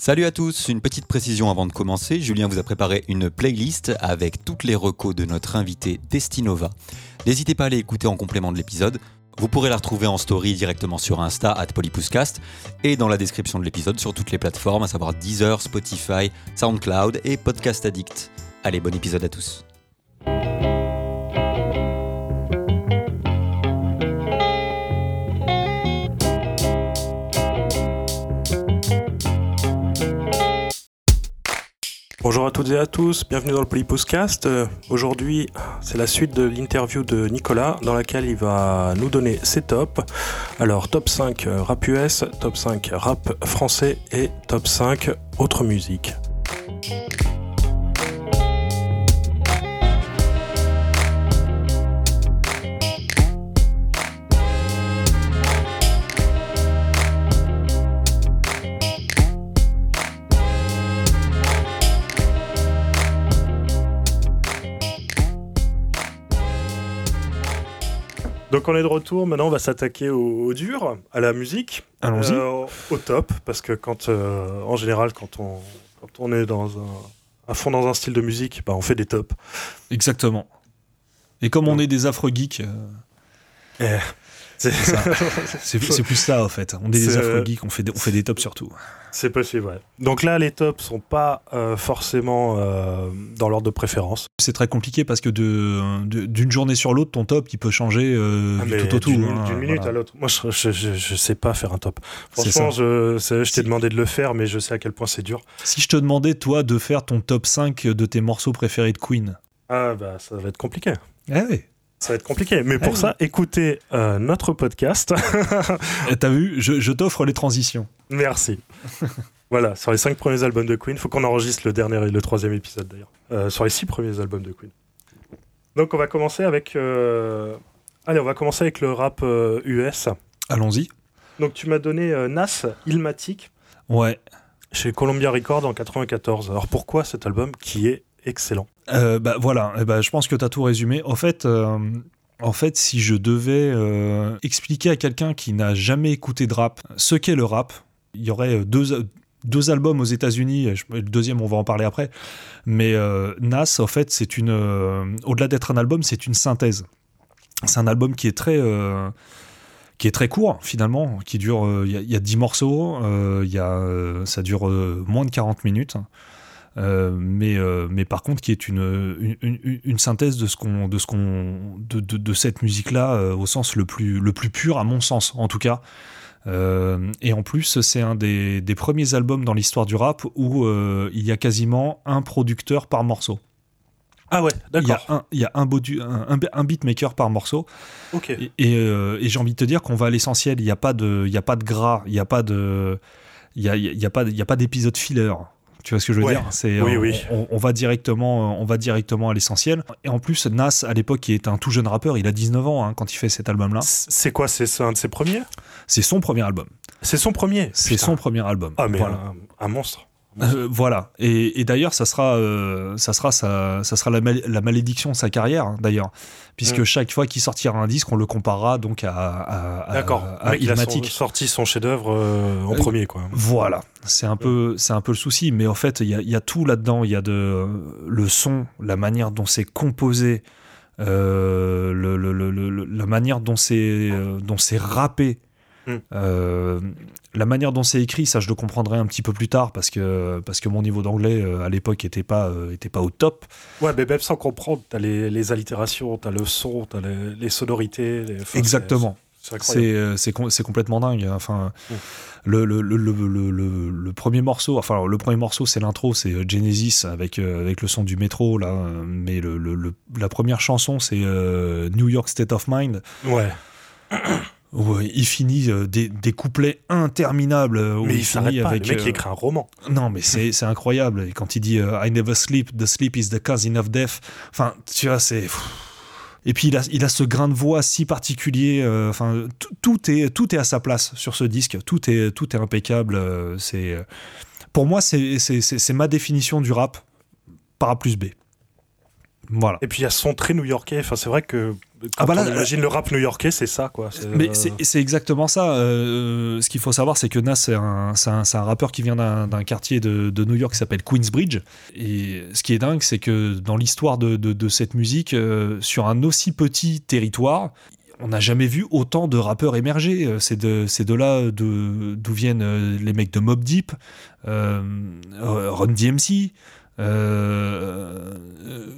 Salut à tous, une petite précision avant de commencer. Julien vous a préparé une playlist avec toutes les recos de notre invité Destinova. N'hésitez pas à aller écouter en complément de l'épisode. Vous pourrez la retrouver en story directement sur Insta, at Polypouscast, et dans la description de l'épisode sur toutes les plateformes, à savoir Deezer, Spotify, Soundcloud et Podcast Addict. Allez, bon épisode à tous. Bonjour à toutes et à tous, bienvenue dans le Polypostcast. Euh, Aujourd'hui, c'est la suite de l'interview de Nicolas dans laquelle il va nous donner ses tops. Alors, top 5 euh, rap US, top 5 rap français et top 5 autre musique. Donc on est de retour, maintenant on va s'attaquer au, au dur, à la musique. Allons-y. Euh, au top, parce que quand, euh, en général, quand on, quand on est dans un, à fond dans un style de musique, bah, on fait des tops. Exactement. Et comme on est des affreux geeks, euh, Eh, c'est plus ça en fait. On est des affreux euh, geeks, on fait des, on fait des tops surtout. c'est possible, ouais. Donc là, les tops sont pas euh, forcément euh, dans l'ordre de préférence. C'est très compliqué parce que de- de- d'une journée sur l'autre, ton top il peut changer euh, Ah, du tout au tout. D'une hein, d'une minute voilà. à l'autre. Moi, je, je, je, sais pas faire un top. Franchement, je, je t'ai demandé de le faire, mais je sais à quel point c'est dur. Si je te demandais, toi, de faire ton top 5 de tes morceaux préférés de Queen. Ah, bah, ça va être compliqué. Ah oui. Ça va être compliqué. Mais pour Ah oui. ça, écoutez euh, notre podcast. Eh, T'as vu, je, je t'offre les transitions. Merci. voilà, sur les cinq premiers albums de Queen, faut qu'on enregistre le dernier et le troisième épisode d'ailleurs. Euh, sur les six premiers albums de Queen. Donc on va commencer avec. euh, Allez, on va commencer avec le rap euh, US. Allons-y. Donc tu m'as donné euh, Nas, Ilmatic, Ouais. chez Columbia Records en 94. Alors pourquoi cet album qui est excellent Euh, bah voilà, Eh bah, je pense que tu as tout résumé. En fait, euh, en fait, si je devais euh, expliquer à quelqu'un qui n'a jamais écouté de rap ce qu'est le rap, il y aurait deux, albums aux États-Unis. Le deuxième, on va en parler après. Mais Nas, en fait, c'est une. Au-delà d'être un album, c'est une synthèse. C'est un album qui est très. qui est très court finalement, qui dure, il y, a- il y a 10 morceaux, y a, ça dure moins de 40 minutes. Euh, mais, euh, mais par contre qui est une, une, une- une synthèse de ce qu'on de ce qu'on de, de, de cette musique là au sens le plus le plus pur à mon sens en tout cas Euh, et en plus c'est un des, des premiers albums dans l'histoire du rap où euh, il y a quasiment un producteur par morceau Ah ouais, d'accord. il y a un, beatmaker par morceau Ok. et, et, euh, et j'ai envie de te dire qu'on va à l'essentiel. Il n'y a pas de, il y a pas de gras, il n'y a pas de, il y a, y a pas, il y a pas d'épisode filler. Tu vois ce que je veux Ouais. dire? C'est, Oui, on, oui. On, on va directement, on va directement à l'essentiel. Et en plus, Nas à l'époque, qui est un tout jeune rappeur, il a 19 ans hein, quand il fait cet album-là. C'est quoi? C'est un de ses premiers? C'est son premier album. C'est son premier? C'est son premier album. Ah, mais voilà. un, un monstre. Euh, voilà. Et, et d'ailleurs, ça sera, euh, ça sera, ça sera la, mal- la malédiction de sa carrière, hein, d'ailleurs, puisque Mm. chaque fois qu'il sortira un disque, on le comparera donc à, à, D'accord. il a son- sorti son chef-d'œuvre euh, en premier, quoi. Voilà, c'est un peu, c'est un peu le souci, mais en fait, il y a, il y a tout là-dedans. Il y a de le son, la manière dont c'est composé, le, le- le- le- la manière dont c'est, dont c'est rappé, Mm. euh, la manière dont c'est écrit. Ça, je le comprendrai un petit peu plus tard parce que parce que mon niveau d'anglais euh, à l'époque était pas euh, était pas au top. Ouais, mais même sans comprendre, t'as les, les allitérations, t'as le son, t'as les, les sonorités. les- enfin, Exactement. C'est complètement dingue. Enfin, Mm. le, le, le, le, premier morceau, enfin le premier morceau, c'est l'intro, c'est Genesis avec avec le son du métro là. Mais le, le- le- la première chanson, c'est euh, New York State of Mind. Ouais. Où euh, il finit euh, des, des couplets interminables. euh, où Mais il finit s'arrête pas. avec, Le mec, il écrit un roman. non, mais c'est c'est incroyable. Et quand il dit I never sleep, the sleep is the cousin of death. Enfin, tu vois, c'est. Et puis il a, il a ce grain de voix si particulier. Enfin, tout- est tout est à sa place sur ce disque. Tout est tout est impeccable. C'est pour moi c'est c'est c'est- c'est ma définition du rap par A plus B. Voilà. Et puis il y a son très new-yorkais. Enfin, c'est vrai que ah bah là, imagine le rap new-yorkais, c'est ça, quoi. Mais c'est exactement ça. ce qu'il faut savoir, c'est que Nas, c'est un, un, un, rappeur qui vient d'un quartier de, de, New York qui s'appelle Queensbridge. Et ce qui est dingue, c'est que dans l'histoire de, de, de, cette musique, sur un aussi petit territoire, on n'a jamais vu autant de rappeurs émerger. Euh, c'est de, de là d'où viennent euh, les mecs de Mob Deep, euh, Run DMC,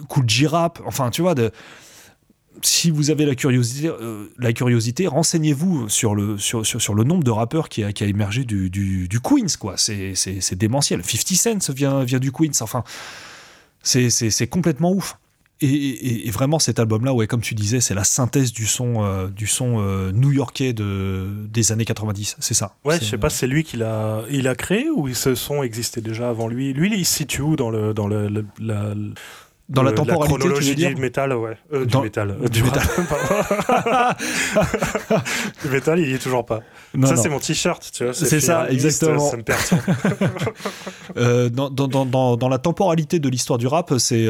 Cool G-Rap. Enfin, tu vois, de, si vous avez la curiosité, la curiosité renseignez-vous sur le, sur, sur, le nombre de rappeurs qui a, qui a émergé du, du, du Queens. quoi. C'est démentiel. 50 Cent vient, vient du Queens. Enfin, c'est complètement ouf. Et, vraiment cet album-là, ouais, comme tu disais, c'est la synthèse du son, euh, du son euh, new-yorkais de, des années 90, c'est ça. Ouais, je sais pas, c'est lui qui l'a, il a créé ou ce son existait déjà avant lui? Lui, il se situe où dans le, dans le, la, dans la temporalité, la chronologie du métal, ouais. Euh, du métal. Euh, du, métal. du métal, il y est toujours pas. ça, c'est mon t-shirt, tu vois. C'est ça, exactement. Ça me euh, dans, dans, dans, dans, la temporalité de l'histoire du rap, c'est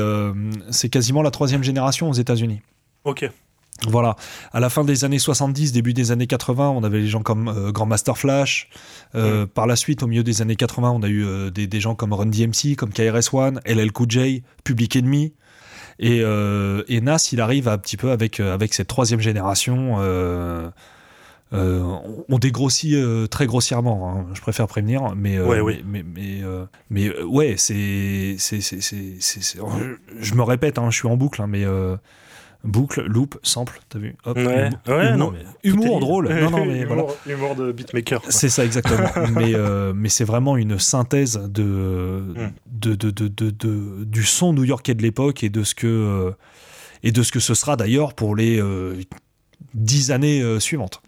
c'est quasiment la troisième génération aux États-Unis. Ok. Voilà, à la fin des années 70, début des années 80, on avait les gens comme euh, Grandmaster Flash. Euh, par la suite, au milieu des années 80, on a eu euh, des, gens comme Run DMC, comme KRS-One, LL Cool J, Public Enemy. Et, et, Nas, il arrive un petit peu avec, avec cette troisième génération. on dégrossit très grossièrement, hein, je préfère prévenir, mais mais mais, mais, ouais, c'est je me répète, hein, je suis en boucle, hein, mais boucle, loop, sample, t'as vu Hop, ouais, humour, ouais, non, mais humour drôle. Non, non, mais humour, voilà. humour de beatmaker. C'est ça, exactement. mais euh, mais c'est vraiment une synthèse de, mm. de, de, de, de, du son new-yorkais de l'époque et de ce que euh, et de ce que ce sera d'ailleurs pour les euh, dix années suivantes.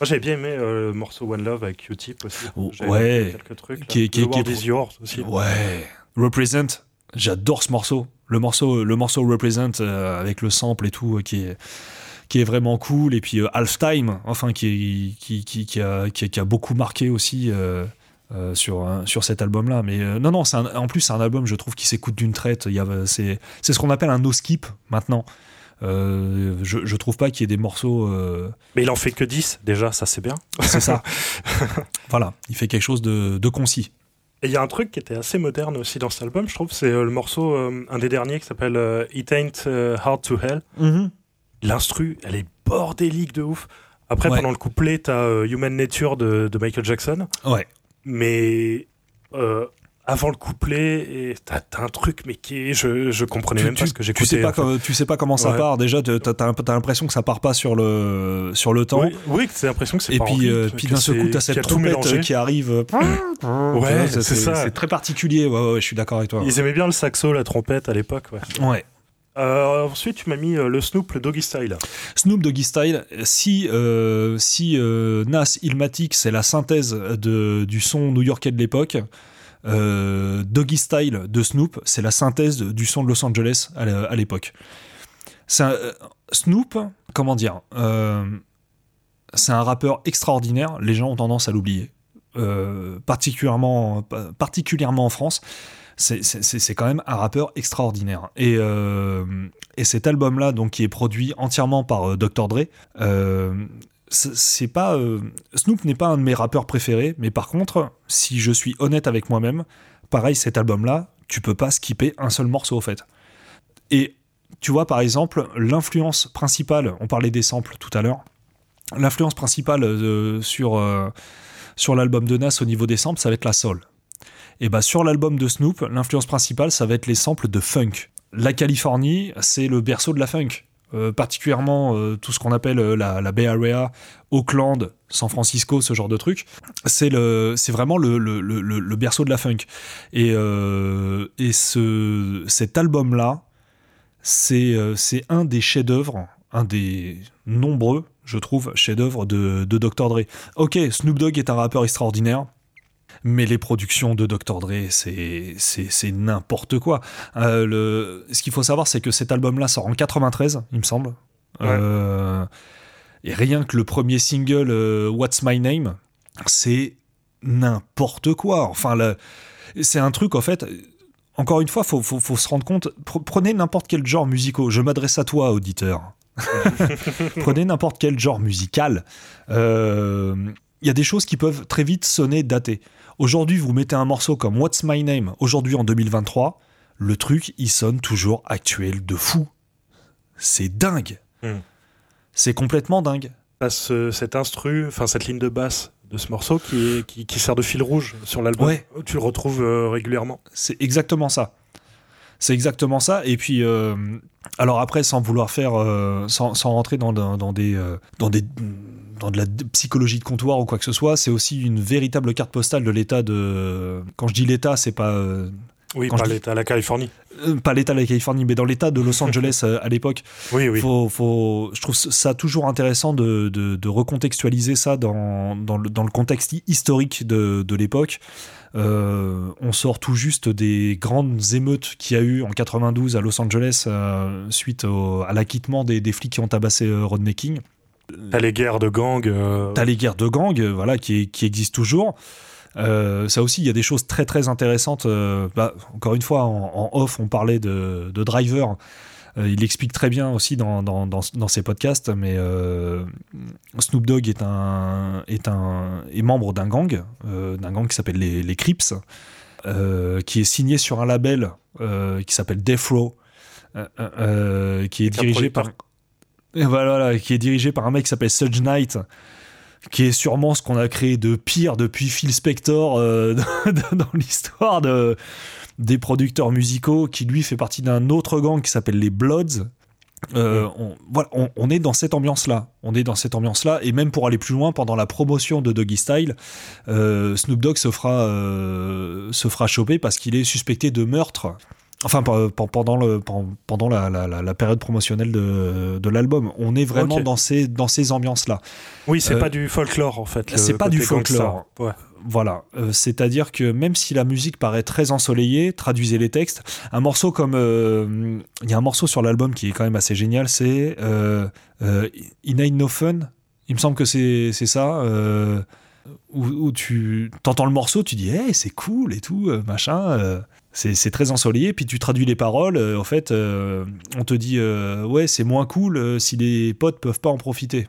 Moi j'avais bien aimé le morceau One Love avec Q-Tip aussi. Ouais. Quelques trucs. Qui, qui, The qui, is yours aussi. Ouais. Represent. J'adore ce morceau le morceau, le morceau Represent euh, avec le sample et tout, euh, qui est qui est vraiment cool. Et puis euh, Half Time enfin qui qui, qui, qui, a, qui, a, beaucoup marqué aussi sur sur cet album là mais non non c'est en plus c'est un album je trouve qui s'écoute d'une traite. C'est ce qu'on appelle un no skip maintenant je, je trouve pas qu'il y ait des morceaux mais il en fait que 10 déjà ça c'est bien. C'est ça. Voilà il fait quelque chose de, de concis et il y a un truc qui était assez moderne aussi dans cet album, je trouve, c'est euh, le morceau, euh, un des derniers qui s'appelle euh, It Ain't Hard to Hell. Mm-hmm. L'instru, elle est bordélique de ouf. Après, pendant le couplet, t'as Human Nature de, de, Michael Jackson. Ouais. Mais avant le couplet et t'as un truc mais qui est, je, je comprenais même pas ce que j'écoutais. Tu sais pas, tu sais pas comment ça part. Déjà, t'as as, l'impression que ça part pas sur le sur le temps. Oui, oui c'est l'impression que c'est. Et puis, euh, puis d'un seul coup, t'as cette trompette qui arrive. ouais, c'est ça. C'est très particulier. Ouais, ouais, je suis d'accord avec toi. Ils aimaient bien le saxo, la trompette à l'époque. Ouais. Ouais. Euh, ensuite, tu m'as mis euh, le Snoop, le Doggy Style. Snoop Doggy Style, si, si Nas Ilmatic, c'est la synthèse de, du son new-yorkais de l'époque, euh, Doggy Style de Snoop, c'est la synthèse du son de Los Angeles à l'époque. Euh, Snoop, comment dire, euh, c'est un rappeur extraordinaire. Les gens ont tendance à l'oublier, particulièrement, en France. C'est quand même un rappeur extraordinaire. Et, et cet album-là, donc qui est produit entièrement par Dr Dre, c'est pas euh, Snoop n'est pas un de mes rappeurs préférés, mais par contre, si je suis honnête avec moi-même, pareil cet album-là, tu peux pas skipper un seul morceau au fait. Et tu vois par exemple l'influence principale, on parlait des samples tout à l'heure, l'influence principale euh, sur euh, sur l'album de Nas au niveau des samples, ça va être la soul. Et bah sur l'album de Snoop, l'influence principale, ça va être les samples de funk. La Californie, c'est le berceau de la funk. Euh, particulièrement euh, tout ce qu'on appelle euh, la, Bay Area, Oakland, San Francisco, ce genre de truc, c'est le, c'est vraiment le, berceau de la funk. Et, et ce, cet album-là, c'est, c'est un des chefs-d'œuvre, un des nombreux, je trouve, chefs-d'œuvre de, de Dr. Dre. Ok, Snoop Dogg est un rappeur extraordinaire, mais les productions de Dr. Dre, c'est n'importe quoi. Euh, le, ce qu'il faut savoir, c'est que cet album-là sort en 93, il me semble. Euh, et rien que le premier single, euh, What's My Name, c'est n'importe quoi. Enfin, c'est un truc, en fait. Encore une fois, faut, faut, faut se rendre compte. Prenez n'importe quel genre musical. Je m'adresse à toi, auditeur. prenez n'importe quel genre musical. Euh, il y a des choses qui peuvent très vite sonner datées. Aujourd'hui, vous mettez un morceau comme What's My Name, aujourd'hui en 2023, le truc, il sonne toujours actuel de fou. C'est dingue. Hmm. C'est complètement dingue. Ce, cet instru, enfin cette ligne de basse de ce morceau qui, est, qui, qui sert de fil rouge sur l'album, Ouais. tu le retrouves euh, régulièrement. C'est exactement ça. C'est exactement ça. Et puis, euh, alors après, sans vouloir faire, euh, sans, rentrer dans, des, euh, dans des, dans de la psychologie de comptoir ou quoi que ce soit, c'est aussi une véritable carte postale de l'état de. Quand je dis l'état, c'est pas euh, Oui, Quand dis- l'État, la Californie. euh, pas l'état de la Californie, mais dans l'état de Los Angeles euh, à l'époque. Oui, oui. Faut, faut, je trouve ça toujours intéressant de, de, de recontextualiser ça dans, dans, le, dans le contexte hi- historique de, de l'époque. Euh, on sort tout juste des grandes émeutes qu'il y a eu en 92 à Los Angeles euh, suite au- à l'acquittement des, des flics qui ont tabassé Rodney King. T'as les guerres de gangs. T'as les guerres de gangs, voilà, qui, qui existent toujours. Euh, ça aussi, il y a des choses très très intéressantes. euh, bah, encore une fois, en, en off, on parlait de, de Driver. Euh, il explique très bien aussi dans, dans, dans, dans ses podcasts, mais Snoop Dogg est, un, est, un, est membre d'un gang, d'un gang qui s'appelle les, les Crips, qui est signé sur un label qui s'appelle Death Row, qui est dirigé par voilà, qui est dirigé par un mec qui s'appelle Suge Knight, qui est sûrement ce qu'on a créé de pire depuis Phil Spector euh, dans- l'histoire de, des producteurs musicaux, qui lui fait partie d'un autre gang qui s'appelle les Bloods. Euh, on, voilà, on, on est dans cette ambiance-là. On est dans cette ambiance-là. Et même pour aller plus loin, pendant la promotion de Doggy Style, euh, Snoop Dogg se fera, se fera choper parce qu'il est suspecté de meurtre. Enfin, pe- pe- pendant, le, pen- pendant la, la- la- la période promotionnelle de, de l'album. On est vraiment dans ces, dans ces ambiances-là. Oui, c'est Euh, pas du folklore en fait. c'est pas du folklore. Ouais. Voilà, Euh, c'est-à-dire que même si la musique paraît très ensoleillée, traduisez les textes. Un morceau comme, euh, il y a un morceau sur l'album qui est quand même assez génial, c'est In Ain't No Fun. Il me semble que c'est ça. où, où tu t'entends le morceau, tu dis, hey, c'est cool et tout, machin. C'est très ensoleillé, puis tu traduis les paroles. euh, en fait, euh, on te dit, euh, ouais, c'est moins cool si les potes peuvent pas en profiter.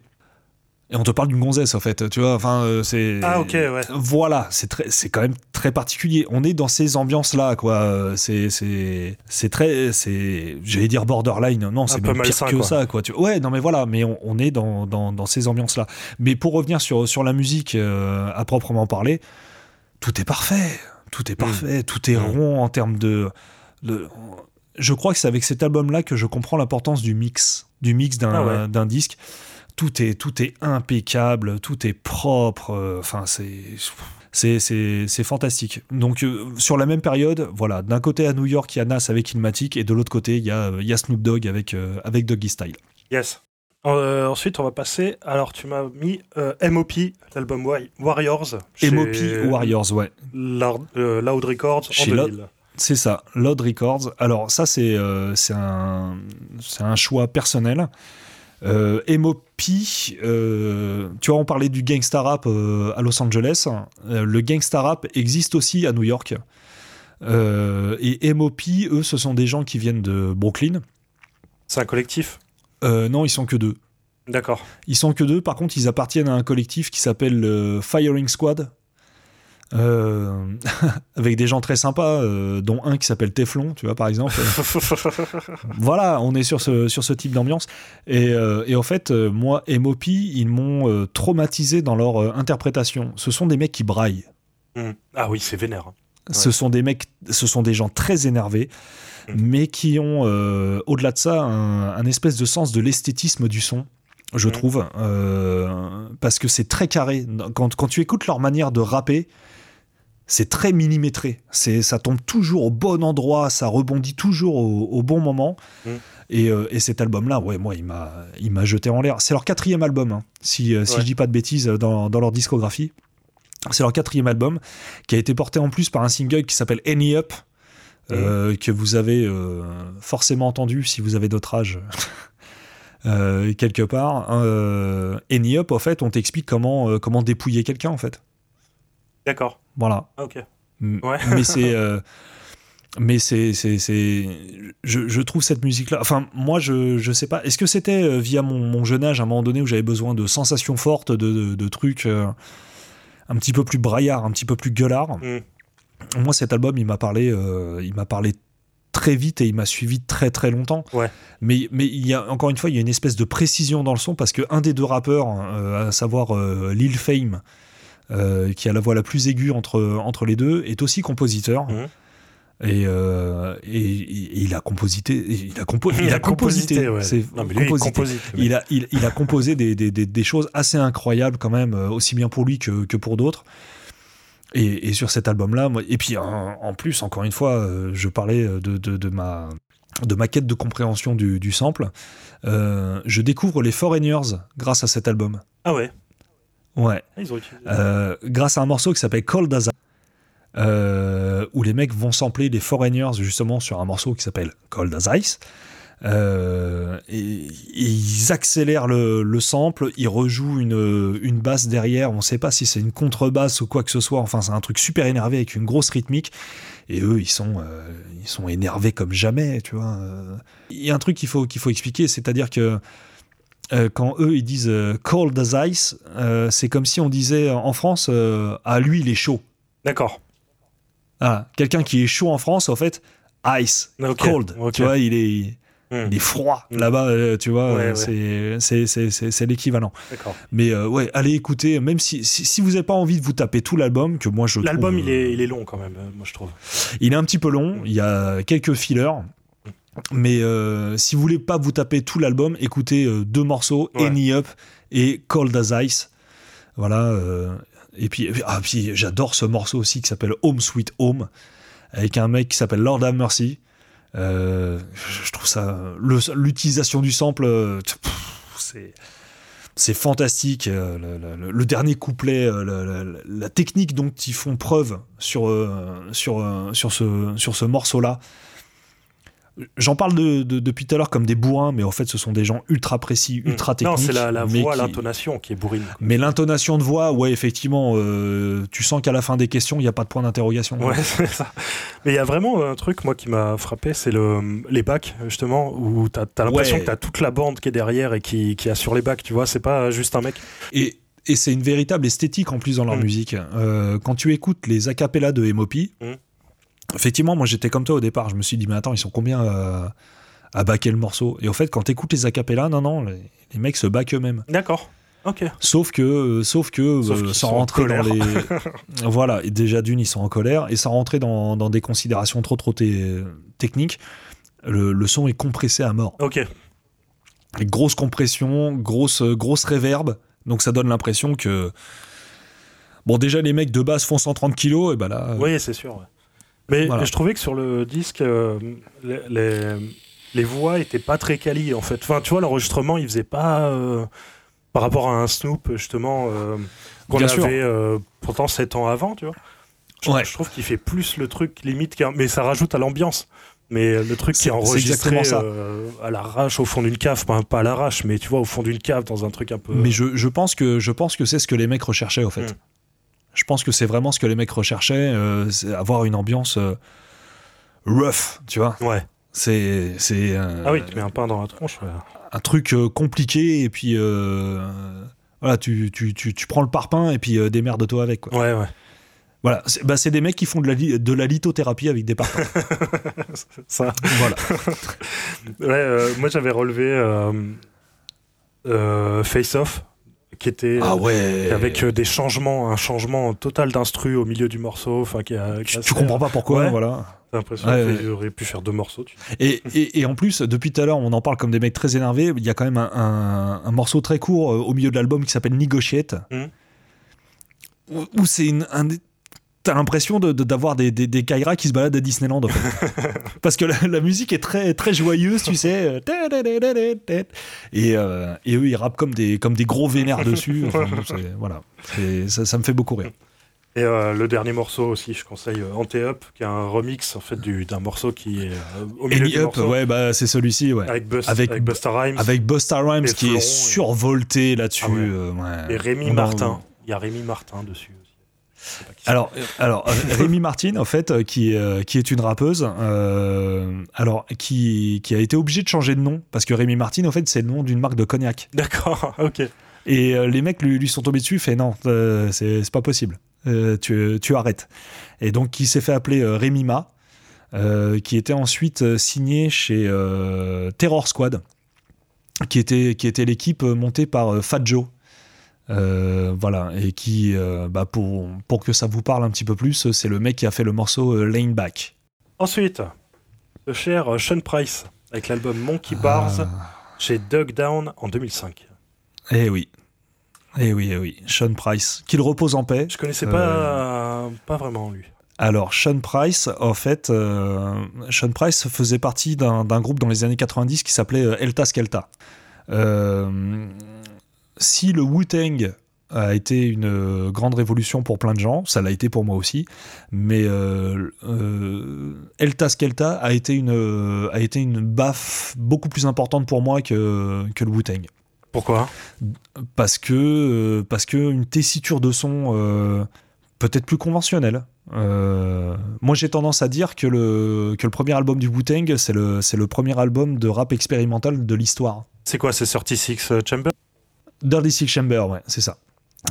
Et on te parle d'une gonzesse, en fait, tu vois. Enfin, euh, c'est. Ah, ok, ouais. Voilà, c'est très, c'est quand même très particulier. On est dans ces ambiances-là, quoi. Euh, C'est, c'est, c'est très, c'est, j'allais dire borderline. Non, c'est même pire malsain, que quoi. ça, quoi. Tu... Ouais, non, mais voilà, mais on, on est dans, dans, dans ces ambiances-là. Mais pour revenir sur, sur la musique euh, à proprement parler, tout est parfait. Tout est parfait. Tout est Mm. rond en termes de, de- Je crois que c'est avec cet album-là que je comprends l'importance du mix, du mix d'un, Ah ouais. disque. Tout est, tout est impeccable, tout est propre. euh, Enfin, c'est. C'est, fantastique. Donc, euh, sur la même période, voilà, d'un côté à New York, il y a Nas avec Illmatic, et de l'autre côté, il y a, y a Snoop Dogg avec, euh, avec Doggy Style. Yes. Euh, ensuite, on va passer. Alors, tu m'as mis euh, MOP, l'album Wa- Warriors. MOP Warriors, ouais. Loud, euh, Loud Records en Chez 2000. C'est ça, Loud Records. Alors ça, c'est euh, c'est un, c'est un choix personnel. Euh, MOP, tu vois, on parlait du gangsta rap à Los Angeles. Le gangsta rap existe aussi à New York. Et MOP, eux, ce sont des gens qui viennent de Brooklyn. C'est un collectif? Euh, non, ils sont que deux. D'accord. Ils sont que deux. Par contre, ils appartiennent à un collectif qui s'appelle le Firing Squad. Euh, avec des gens très sympas, euh, dont un qui s'appelle Teflon, tu vois, par exemple. voilà, on est sur ce, sur ce type d'ambiance. Et, euh, et en fait, euh, moi, MOP, ils m'ont euh, traumatisé dans leur euh, interprétation. Ce sont des mecs qui braillent. Hmm. Ah oui, c'est vénère. Ce sont des mecs, ce sont des gens très énervés, Mm. mais qui ont, euh, au-delà de ça, un, un espèce de sens de l'esthétisme du son, je Mm. trouve, euh, parce que c'est très carré. Quand, quand tu écoutes leur manière de rapper, c'est très millimétré. C'est, ça tombe toujours au bon endroit, ça rebondit toujours au, au bon moment. Mm. Et, euh, et cet album-là, ouais, moi, il m'a, il m'a jeté en l'air. C'est leur quatrième album, hein, si, euh, si Ouais. je dis pas de bêtises, dans, dans leur discographie. C'est leur quatrième album qui a été porté en plus par un single qui s'appelle Any Up, euh, que vous avez euh, forcément entendu si vous avez notre âge. euh, quelque part. Any Up, en fait, on t'explique comment, comment dépouiller quelqu'un, en fait. D'accord. Voilà. Ah, ok. Ouais. Mais c'est. mais c'est, je, je trouve cette musique-là. Enfin, moi, je, je sais pas. Est-ce que c'était via mon, mon jeune âge à un moment donné où j'avais besoin de sensations fortes, de, de, de trucs un petit peu plus braillards, un petit peu plus gueulards. Mm. Moi, cet album, il m'a parlé, euh, il m'a parlé très vite et il m'a suivi très très longtemps. Ouais. Mais, mais il y a encore une fois, il y a une espèce de précision dans le son parce que un des deux rappeurs, euh, à savoir euh, Lil Fame, qui a la voix la plus aiguë entre, entre les deux, est aussi compositeur. Mhm. Et, euh, et, et il a composité, il a, compo- il Il a a composité. composité, ouais. C'est Non, mais lui, il composité. composite. Il a, il, il a composé des, des, des, des choses assez incroyables quand même, euh, aussi bien pour lui que, que pour d'autres. Et, et sur cet album-là, moi- et puis en, en plus, encore une fois, euh, je parlais de, de, de ma, de ma quête de compréhension du, du sample. Euh, je découvre les Foreigners grâce à cet album. Ah ouais. Ouais. Ah, ils ont utilisé. Euh, grâce à un morceau qui s'appelle Cold as euh, où les mecs vont sampler les Foreigners justement sur un morceau qui s'appelle Cold as Ice. Euh, et, ils accélèrent le, le sample, ils rejouent une, une basse derrière, on sait pas si c'est une contrebasse ou quoi que ce soit, enfin c'est un truc super énervé avec une grosse rythmique, et eux ils sont, euh, ils sont énervés comme jamais, tu vois. Il y a un truc qu'il faut, qu'il faut expliquer, c'est-à-dire que quand eux ils disent cold as ice, c'est comme si on disait en France, euh, ah lui il est chaud. D'accord. Ah, quelqu'un qui est chaud en France, en fait, ice, cold. ok. Tu vois, il est, Hmm. il est froid. Mm. Là-bas, euh, tu vois, Ouais, euh, ouais. c'est- l'équivalent. D'accord. Mais euh, ouais, allez écouter, même si, si, si vous n'avez pas envie de vous taper tout l'album, que moi je L'album, il est, il est long quand même, moi je trouve. il est un petit peu long, il y a quelques fillers. Mais si vous voulez pas vous taper tout l'album, écoutez deux morceaux, Ouais. Any Up et Cold as Ice. Voilà. Et puis, ah, puis j'adore ce morceau aussi qui s'appelle Home Sweet Home, avec un mec qui s'appelle Lord of Mercy. Euh, je trouve ça. L'utilisation du sample, euh, c'est. Fantastique. euh, Le, dernier couplet, le- le- la technique dont ils font preuve sur, sur, sur ce, sur ce morceau-là. J'en parle de- de- depuis tout à l'heure comme des bourrins, mais en fait, ce sont des gens ultra précis, ultra techniques. Hmm. non, c'est la, voix, qui- l'intonation qui est bourrine. Mais l'intonation de voix, ouais, effectivement, euh, tu sens qu'à la fin des questions, il n'y a pas de point d'interrogation. Ouais, c'est ça. Mais il y a vraiment un truc, moi, qui m'a frappé, c'est le, les bacs, justement, où t'as as, l'impression Ouais. que t'as toute la bande qui est derrière et qui, qui assure les bacs, tu vois, c'est pas juste un mec. Et, et c'est une véritable esthétique en plus dans leur Mm. musique. Euh, quand tu écoutes les acapellas de Emopi, Mm. Effectivement, moi j'étais comme toi au départ. Je me suis dit, mais attends, ils sont combien euh, à baquer le morceau? Et au fait, quand tu écoutes les acapellas, non, non, les, les mecs se baquent eux-mêmes. D'accord. Ok. Sauf que, euh, sauf que Sauf euh, qu'ils sans rentrer dans les. voilà, et déjà d'une, ils sont en colère, et sans rentrer dans, dans des considérations trop trop techniques, le, le son est compressé à mort. Ok. Et grosse compression, grosse, grosse réverb, donc ça donne l'impression que. Bon, déjà, les mecs de base font 130 kilos, et ben là. Oui, c'est sûr. ouais. Mais Voilà. je trouvais que sur le disque, euh, les, les, les voix étaient pas très quali, en fait. Enfin, tu vois, l'enregistrement, il faisait pas. euh, par rapport à un Snoop, justement, euh, qu'on avait pourtant 7 ans avant, tu vois. Je, Ouais. je trouve qu'il fait plus le truc limite, mais ça rajoute à l'ambiance. Mais le truc qui est enregistré ça. euh, à l'arrache au fond d'une cave, pas, pas à l'arrache, mais tu vois, au fond d'une cave, dans un truc un peu. Mais je, je pense que je pense que c'est ce que les mecs recherchaient au fait. Mm. Je pense que c'est vraiment ce que les mecs recherchaient, euh, avoir une ambiance euh, rough, tu vois. Ouais. C'est c'est euh, Ah oui, tu mets un pain dans la tronche. ouais. un truc compliqué et puis voilà, tu, tu, tu, tu prends le parpaing et puis démerde-toi avec quoi. Ouais, ouais. Voilà, c'est bah, c'est des mecs qui font de la, de la lithothérapie avec des parpaings. Ça. voilà. Ouais, moi j'avais relevé Face Off, qui était Ah euh, ouais. avec euh, des changements, un changement total d'instru au milieu du morceau. Enfin, qui a, qui tu, a tu assez- comprends pas pourquoi, Ouais. voilà. T'as l'impression Ouais, qu'il ouais. aurait pu faire deux morceaux. tu- Et, et, et en plus, depuis tout à l'heure, on en parle comme des mecs très énervés. Il y a quand même un, un- un morceau très court euh, au milieu de l'album qui s'appelle Negotiate. Mhm. Où, où c'est un des- T'as l'impression de- de- d'avoir des, des, des Kaira qui se baladent à Disneyland en fait. Parce que la, la musique est très, très joyeuse, tu sais. Et, euh, et eux, ils rappent comme des, comme des gros vénères dessus. Enfin, voilà. Ça, ça me fait beaucoup rire. Et euh, le dernier morceau aussi, je conseille euh, Ante Up, qui est un remix en fait du- d'un morceau qui est au milieu Any du Up, morceau, ouais, bah, c'est celui-ci, ouais. avec, Bust, Avec- avec, Busta Rhymes Avec Busta Rhymes qui est et- survolté là-dessus. Ah ouais. ouais. et Rémi On Martin. Il y a Rémi Martin dessus. Alors, euh, alors euh, Rémi Martin, en fait, euh, qui, qui est une rappeuse, alors qui, qui a été obligée de changer de nom parce que Rémi Martin, en fait, c'est le nom d'une marque de cognac. D'accord, ok. Et les mecs lui, lui, sont tombés dessus, fait non, c'est pas possible, tu, tu, arrêtes. Et donc, il s'est fait appeler Rémi Ma, qui était ensuite signé chez Terror Squad, qui était, qui était l'équipe montée par Fat Joe. Euh, voilà, et qui, euh, bah, pour, pour que ça vous parle un petit peu plus, c'est le mec qui a fait le morceau euh, Lane Back. Ensuite, le cher Sean Price, avec l'album Monkey Bars, ah. chez Doug Down en 2005. Eh oui. Eh oui, eh oui. Sean Price, qu'il repose en paix. Je connaissais pas, pas vraiment lui. Alors, Sean Price, en fait, Sean Price faisait partie d'un groupe dans les années 90 qui s'appelait Elta Skelta. Euh, si le Wu-Tang a été une euh, grande révolution pour plein de gens, ça l'a été pour moi aussi, mais euh, euh, Elta Skelta a été une, a été une baffe beaucoup plus importante pour moi que, que le Wu-Tang. Pourquoi? Parce que parce que une tessiture de son peut-être plus conventionnelle. moi, j'ai tendance à dire que le, que le premier album du Wu-Tang, c'est le, le premier album de rap expérimental de l'histoire. C'est quoi C'est 36 Chamber? Dirty Six Chamber, ouais, c'est ça.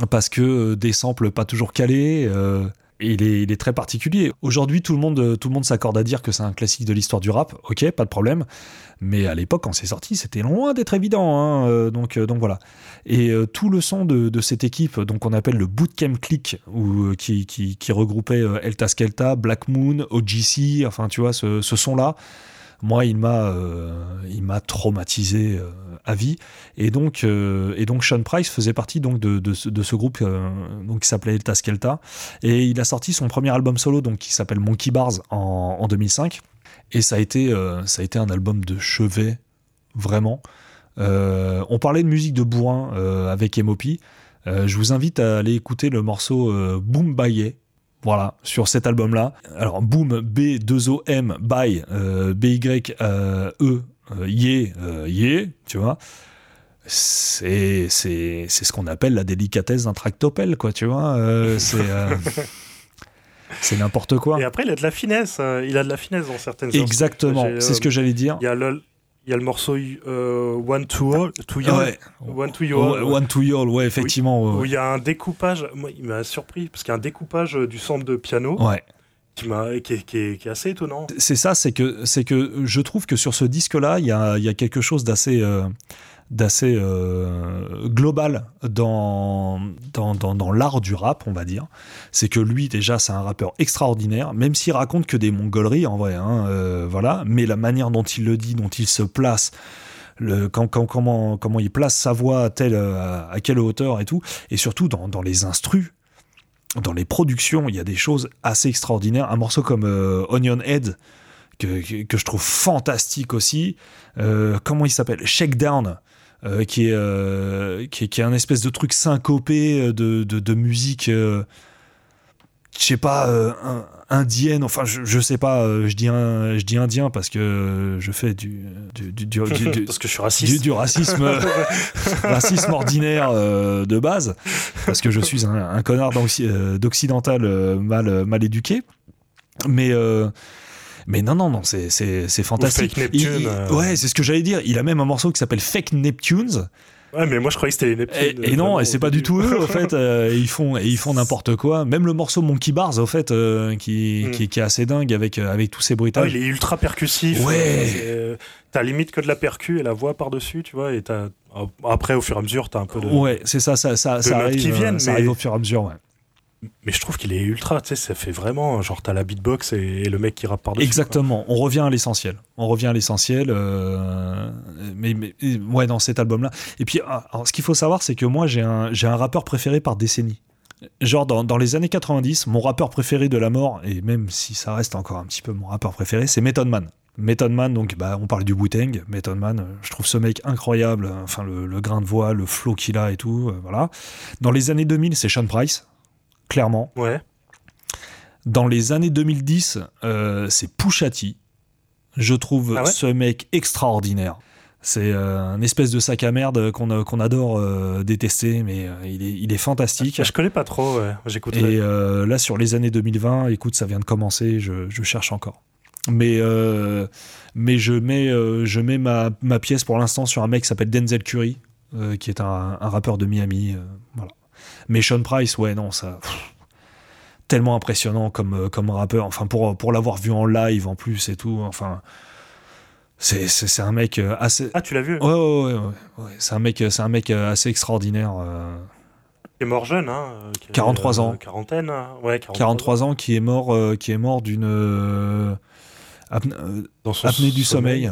Parce que euh, des samples pas toujours calés. Euh, il, est, il, est, très particulier. Aujourd'hui, tout le monde, tout le monde s'accorde à dire que c'est un classique de l'histoire du rap. Ok, pas de problème. Mais à l'époque, quand c'est sorti, c'était loin d'être évident. Hein, euh, donc, voilà. Et tout le son de, cette équipe, donc on appelle le Bootcamp Click, qui, regroupait Elta Skelta, Black Moon, OGC, enfin tu vois, ce, ce son-là moi, il m'a, euh, il m'a traumatisé euh, à vie. Et donc, euh, et donc, Sean Price faisait partie donc de, de, ce, groupe donc qui s'appelait Elta Skelta. Et il a sorti son premier album solo, donc qui s'appelle Monkey Bars en, en 2005. Et ça a été, ça a été un album de chevet, vraiment. on parlait de musique de bourrin avec Emopi. je vous invite à aller écouter le morceau Boom Baye voilà, sur cet album-là. Alors, Boom, B2OM, by, euh, B-Y-E, euh, euh, Yé, Yé, tu vois. C'est, c'est, c'est ce qu'on appelle la délicatesse d'un tractopelle, quoi, tu vois. c'est. c'est n'importe quoi. Et après, il a de la finesse. il a de la finesse dans certaines Exactement, c'est ce que j'allais dire. Il y a le, il y a le morceau euh, One to All, to Ouais. One to All. One to All, ouais, effectivement. Où, il y a un découpage, moi, il m'a surpris, parce qu'il y a un découpage euh, du centre de piano. Ouais. Qui, qui, qui, est, assez étonnant. C'est ça, c'est que, que je trouve que sur ce disque-là, il y a, y a, quelque chose d'assez. Euh, d'assez euh, global dans, dans, dans, l'art du rap, on va dire. C'est que lui, déjà, c'est un rappeur extraordinaire, même s'il raconte que des mongoleries, en vrai, hein, euh, voilà. Mais la manière dont il le dit, dont il se place, le, quand, comment, comment il place sa voix à, telle, à, quelle hauteur et tout, et surtout dans, dans, les instrus, dans les productions, il y a des choses assez extraordinaires. Un morceau comme euh, Onion Head, que, que, je trouve fantastique aussi. comment il s'appelle? Shakedown. Euh, qui, est, euh, qui, est, qui, est, un espèce de truc syncopé euh, de, de, de musique, je sais pas, indienne, enfin je, je sais pas, je, dis un, je dis indien parce que je fais du. du, du, parce que je suis raciste. Du, racisme, racisme ordinaire de base, parce que je suis un, un connard d'occidental mal, mal éduqué. Mais. Mais non, non, non, c'est, c'est, fantastique. Fake Neptune. Euh. Ouais, c'est ce que j'allais dire. Il a même un morceau qui s'appelle Fake Neptunes. Ouais, mais moi je croyais que c'était les Neptunes. Et, non, et c'est pas du tout eux, en fait. Euh, ils font, et ils font n'importe quoi. Même le morceau Monkey Bars, au fait, euh, qui, mm. qui, qui, est assez dingue avec, avec tous ces bruitages. Ah, il est ultra percussif. Ouais. t'as limite que de la percu et la voix par-dessus, tu vois. Et t'as... Après, au fur et à mesure, t'as un peu de. Ouais, c'est ça, ça, ça, ça arrive, qui viennent, ça arrive au fur et à mesure, ouais mais je trouve qu'il est ultra, tu sais, ça fait vraiment, genre, t'as la beatbox et, le mec qui rappe par-dessus. Exactement, on revient à l'essentiel. On revient à l'essentiel, euh, mais, ouais, dans cet album-là. Et puis, ah, ce qu'il faut savoir, c'est que moi, j'ai un, un rappeur préféré par décennie. Genre, dans, dans, les années 90, mon rappeur préféré de la mort, et même si ça reste encore un petit peu mon rappeur préféré, c'est Method Man. Method Man, donc bah, on parle du Wu-Tang, Method Man, euh, je trouve ce mec incroyable, enfin le, le grain de voix, le flow qu'il a et tout, euh, voilà. Dans les années 2000, c'est Sean Price, clairement. Ouais. Dans les années 2010, euh, c'est Pouchati. Je trouve ah ce mec extraordinaire. C'est euh, un espèce de sac à merde qu'on qu'on adore euh, détester, mais euh, il, est, il est fantastique. Je connais pas trop, ouais. j'écoute. Et euh, là, sur les années 2020, écoute, ça vient de commencer, je, je cherche encore. Mais, euh, mais je mets, euh, je mets ma, ma pièce pour l'instant sur un mec qui s'appelle Denzel Curry, euh, qui est un, un rappeur de Miami. euh, voilà. Mais Sean Price, ouais, non, ça. pff, tellement impressionnant comme, euh, comme rappeur. Enfin, pour, pour l'avoir vu en live en plus et tout. Enfin, c'est, un mec euh, assez. Ah, tu l'as vu? Ouais, ouais, ouais, ouais, ouais. C'est un mec, c'est un mec euh, assez extraordinaire. euh, Il est mort jeune, hein. euh, qui avait, 43 ans. Quarantaine, ouais, 43, 43 ans qui est mort, euh, qui est mort d'une euh, apne- euh, Dans son apnée du sommeil.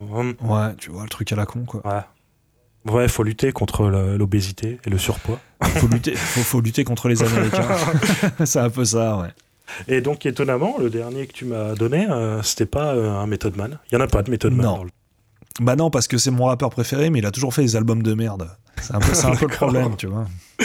Hum, Ouais, tu vois le truc à la con quoi. Ouais. Ouais, faut lutter contre l'obésité et le surpoids. Faut lutter, faut, faut lutter contre les Américains. c'est un peu ça, ouais. Et donc, étonnamment, le dernier que tu m'as donné, euh, c'était pas euh, un Method Man. Il y en a pas de Method Man. Non. dans le- Bah non, parce que c'est mon rappeur préféré, mais il a toujours fait des albums de merde. C'est un peu, un peu le problème, tu vois.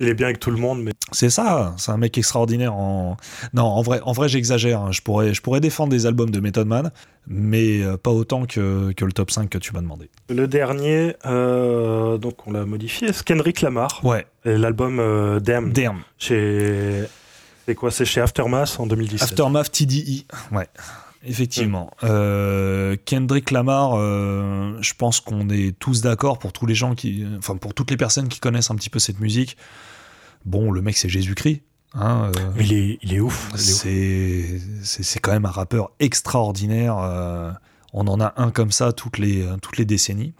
Il est bien avec tout le monde, mais C'est ça, c'est un mec extraordinaire. En... Non, en vrai, en vrai j'exagère. hein. Je, pourrais, je pourrais défendre des albums de Method Man, mais euh, pas autant que, que le top 5 que tu m'as demandé. le dernier, euh, donc on l'a modifié, c'est Kendrick Lamar. Ouais, L'album euh, Damn. Damn. Chez. C'est quoi C'est chez Aftermath en 2017. Aftermath TDI, ouais. Effectivement. Euh, Kendrick Lamar, euh, je pense qu'on est tous d'accord pour tous les gens qui, enfin pour toutes les personnes qui connaissent un petit peu cette musique. Bon, le mec c'est Jésus-Christ. Hein, euh, il est, il est ouf. c'est quand même un rappeur extraordinaire. on en a un comme ça toutes les toutes les décennies.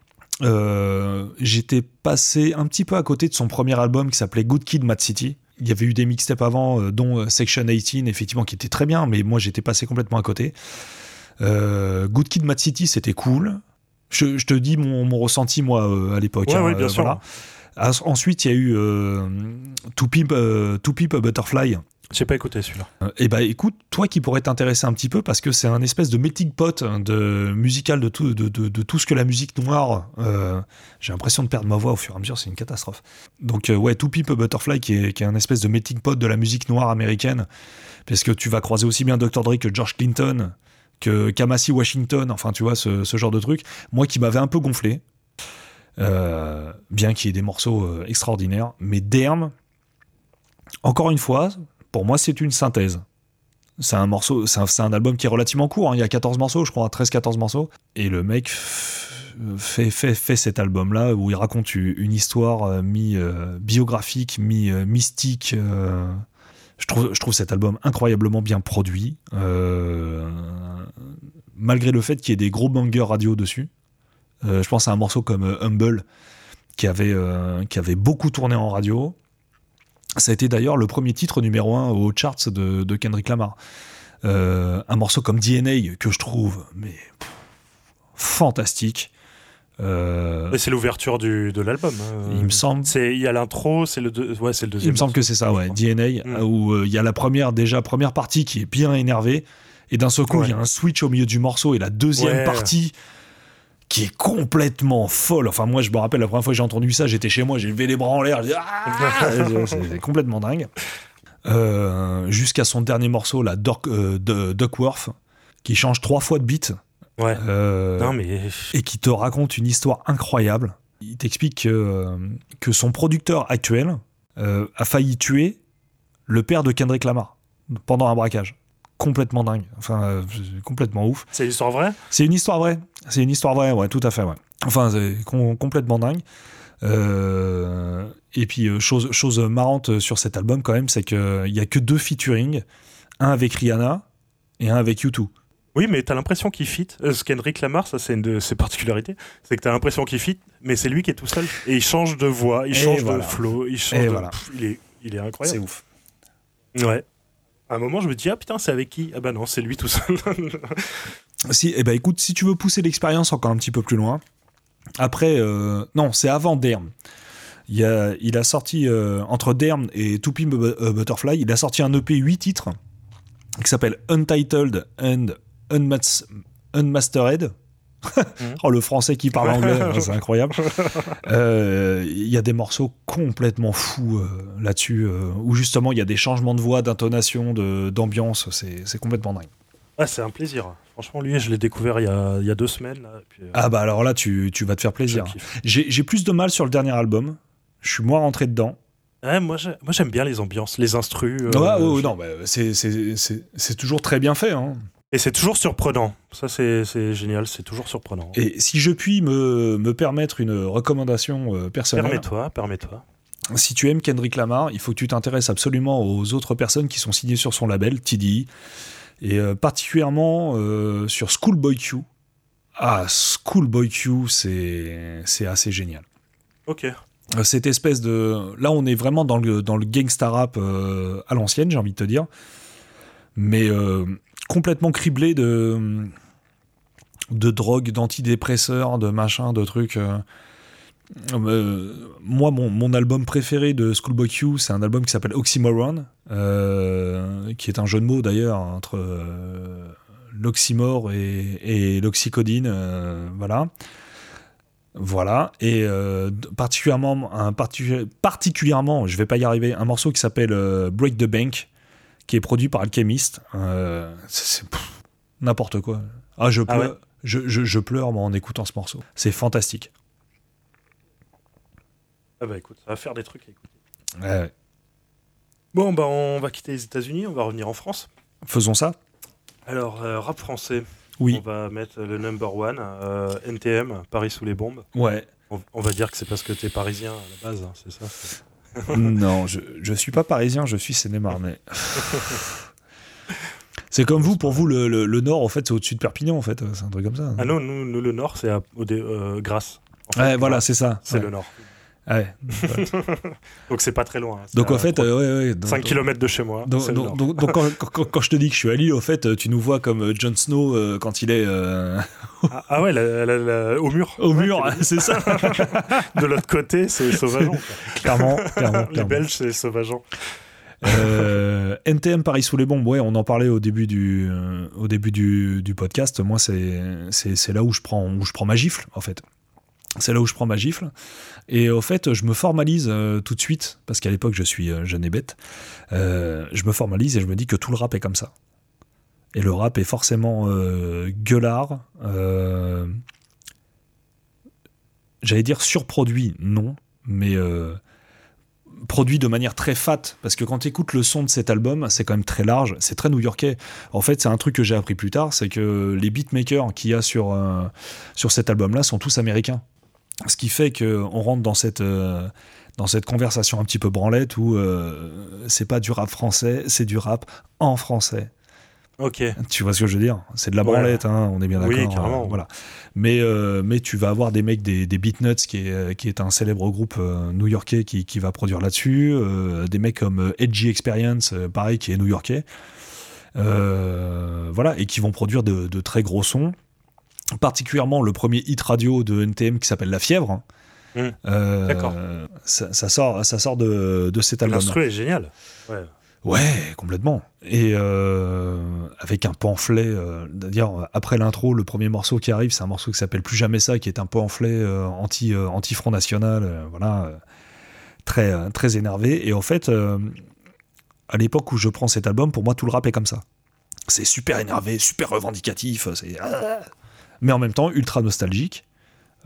J'étais passé un petit peu à côté de son premier album qui s'appelait Good Kid, Mad City. Il y avait eu des mixtapes avant, euh, dont euh, Section 18, effectivement, qui était très bien, mais moi j'étais passé complètement à côté. Euh, Good Kid, Mad City, c'était cool. Je, je te dis mon, mon ressenti, moi, euh, à l'époque. Ouais, hein, bien sûr. As- Ensuite, il y a eu euh, To Pimp, euh, To Pimp a Butterfly. J'ai pas écouté celui-là. Euh, Eh bah écoute, toi qui pourrais t'intéresser un petit peu parce que c'est un espèce de melting pot hein, de musical de tout, de, de- de tout ce que la musique noire. euh, J'ai l'impression de perdre ma voix au fur et à mesure, c'est une catastrophe. Donc euh, ouais, To Pimp a Butterfly qui est, qui est un espèce de melting pot de la musique noire américaine, parce que tu vas croiser aussi bien Dr Dre que George Clinton, que Kamasi Washington, enfin tu vois ce, ce genre de truc. Moi qui m'avait un peu gonflé, euh, bien qu'il y ait des morceaux euh, extraordinaires, mais Derm, encore une fois, pour moi, c'est une synthèse. C'est un morceau, c'est un, album qui est relativement court. hein. Il y a 14 morceaux, je crois, 13-14 morceaux. Et le mec fait, fait, fait cet album-là où il raconte une histoire euh, mi-biographique, mi-mystique. je, trouve, je trouve cet album incroyablement bien produit. malgré le fait qu'il y ait des gros bangers radio dessus. Euh, je pense à un morceau comme euh, Humble qui avait, euh, qui avait beaucoup tourné en radio. Ça a été d'ailleurs le premier titre numéro 1 aux charts de, de Kendrick Lamar. Euh, un morceau comme DNA que je trouve mais pff, fantastique. Euh, c'est l'ouverture de l'album. hein. il me semble, il y a l'intro, c'est le deux- ouais, le il deuxième. me semble que c'est ça, ouais, DNA, Mm. où il y a la première déjà première partie qui est bien énervée, et d'un seul coup il y a un switch au milieu du morceau et la deuxième Ouais. partie qui est complètement folle. Enfin moi je me rappelle la première fois que j'ai entendu ça, j'étais chez moi, j'ai levé les bras en l'air, j'ai dit, Ah c'est complètement dingue. Euh, Jusqu'à son dernier morceau, la Duck, euh, de Duckworth, qui change trois fois de beat. Ouais. euh, Non mais et qui te raconte une histoire incroyable. Il t'explique que, que son producteur actuel a failli tuer le père de Kendrick Lamar pendant un braquage. Complètement dingue. Enfin, euh, c'est complètement ouf. c'est une histoire vraie? C'est une histoire vraie. C'est une histoire vraie, ouais, tout à fait, ouais. Enfin, c'est com- complètement dingue. Euh, et puis, euh, chose, chose marrante sur cet album, quand même, c'est qu'il n'y a que deux featuring. Un avec Rihanna et un avec U2. Oui, mais t'as l'impression qu'il fit. Ce Kendrick Lamar, ça c'est une de ses particularités, c'est que t'as l'impression qu'il fit, mais c'est lui qui est tout seul et il change de voix, il Et change voilà. de flow, il change de. voilà. Pff, il est, il est C'est incroyable. ouf. Ouais. À un moment, je me dis ah putain, c'est avec qui? Ah bah non, c'est lui tout seul. Si, eh ben écoute, si tu veux pousser l'expérience encore un petit peu plus loin, après, euh, non, c'est avant Derm. Il, a, sorti, euh, entre Derm et To Pimp a Butterfly, il a sorti un EP 8 titres qui s'appelle Untitled and Unmas- Unmastered. oh, le français qui parle anglais, c'est incroyable. Euh, Il y a des morceaux complètement fous euh, là-dessus, euh, où justement il y a des changements de voix, d'intonation, d'ambiance, c'est complètement dingue. Ah, c'est un plaisir. Franchement, lui, je l'ai découvert il y, a, il y a deux semaines. Là, puis, Ah bah alors là, tu, tu vas te faire plaisir. J'ai plus de mal sur le dernier album. Je suis moins rentré dedans. Ouais, moi, j'ai- moi, j'aime bien les ambiances, les instrus. euh, ouais, ouais, ouais, je- non, bah, c'est toujours très bien fait. Hein. Et c'est toujours surprenant. Ça, c'est génial. C'est toujours surprenant. Et si je puis me, me permettre une recommandation euh, personnelle, Permets-toi, permets-toi. si tu aimes Kendrick Lamar, il faut que tu t'intéresses absolument aux autres personnes qui sont signées sur son label, TDI, et euh, particulièrement euh, sur Schoolboy Q. Ah, Schoolboy Q, c'est assez génial. Ok. Cette espèce de... Là, on est vraiment dans le, dans le gangsta rap à l'ancienne, j'ai envie de te dire. Mais complètement criblé de, de drogue, d'antidépresseurs, de machin, de trucs. euh. Euh, moi, mon, album préféré de Schoolboy Q, c'est un album qui s'appelle Oxymoron, euh, qui est un jeu de mots d'ailleurs entre l'oxymore et, l'oxycodine. voilà. Voilà, et particulièrement, un parti- particulièrement, je vais pas y arriver, un morceau qui s'appelle Break the Bank, qui est produit par Alchemist. Euh, c'est n'importe quoi. Ah, je Ah pleure, ouais je, je- je pleure moi, en écoutant ce morceau. C'est fantastique. Ah bah écoute, ça va faire des trucs à écouter. Ouais, ouais. Bon, bah on va quitter les États-Unis, on va revenir en France. Faisons ça. Alors, euh, rap français. Oui. On va mettre le number one, euh, NTM, Paris sous les bombes. Ouais. On, on va dire que c'est parce que t'es parisien à la base, hein, c'est ça non, je, je suis pas parisien, je suis sénémarnais. C'est comme vous, pour vous, le, le- le Nord, en fait, c'est au-dessus de Perpignan, en fait. C'est un truc comme ça. Ah non, nous, nous, le Nord, c'est à- euh, Grasse. En fait, ouais, voilà, c'est ça. C'est ouais. le Nord. Ouais. Donc c'est pas très loin. hein, Donc, en fait, trois- euh, ouais, ouais. donc- 5 km de chez moi. Donc, quand, quand- quand je te dis que je suis à Lille, au fait, tu nous vois comme euh, Jon Snow euh, quand il est euh, Ah, ah ouais, la- la- la- au mur. au mur, t'es- c'est ça. De l'autre côté, c'est Sauvageon. quoi. clairement, clairement, Les. Belges, c'est Sauvageon. Euh, NTM Paris sous les bombes, ouais, on en parlait au début du, euh, au début du, du podcast. Moi, c'est là où je, prends, où je prends ma gifle, en fait. C'est là où je prends ma gifle. Et au fait, je me formalise euh, tout de suite, parce qu'à l'époque, je suis euh, jeune et bête. Euh, je me formalise et je me dis que tout le rap est comme ça. Et le rap est forcément gueulard. J'allais dire surproduit, non, mais produit de manière très fat parce que quand tu écoutes le son de cet album c'est quand même très large c'est très new-yorkais en fait c'est un truc que j'ai appris plus tard c'est que les beatmakers qu'il y a sur, sur cet album là sont tous américains ce qui fait qu'on rentre dans cette euh, dans cette conversation un petit peu branlette où euh, c'est pas du rap français c'est du rap en français Ok. tu vois ce que je veux dire? C'est de la Ouais. branlette, hein, on est bien Oui, d'accord. carrément. euh, voilà. Mais, euh, mais tu vas avoir des mecs des, des Beatnuts, qui est, qui est un célèbre groupe euh, new-yorkais qui, qui va produire là-dessus. des mecs comme Edgy Experience, pareil, qui est new-yorkais. Voilà, et qui vont produire de, de très gros sons. Particulièrement le premier hit radio de NTM qui s'appelle La Fièvre. Mm. Euh, D'accord. Ça, ça sort, ça sort de, de cet album. L'instru est génial. Ouais. Ouais, complètement. Et euh, avec un pamphlet, euh, c'est-à-dire après l'intro, le premier morceau qui arrive, c'est un morceau qui s'appelle Plus jamais ça, qui est un pamphlet anti anti Front National, voilà, très très énervé. Et en fait, à l'époque où je prends cet album, pour moi tout le rap est comme ça. C'est super énervé, super revendicatif, c'est ah mais en même temps ultra nostalgique.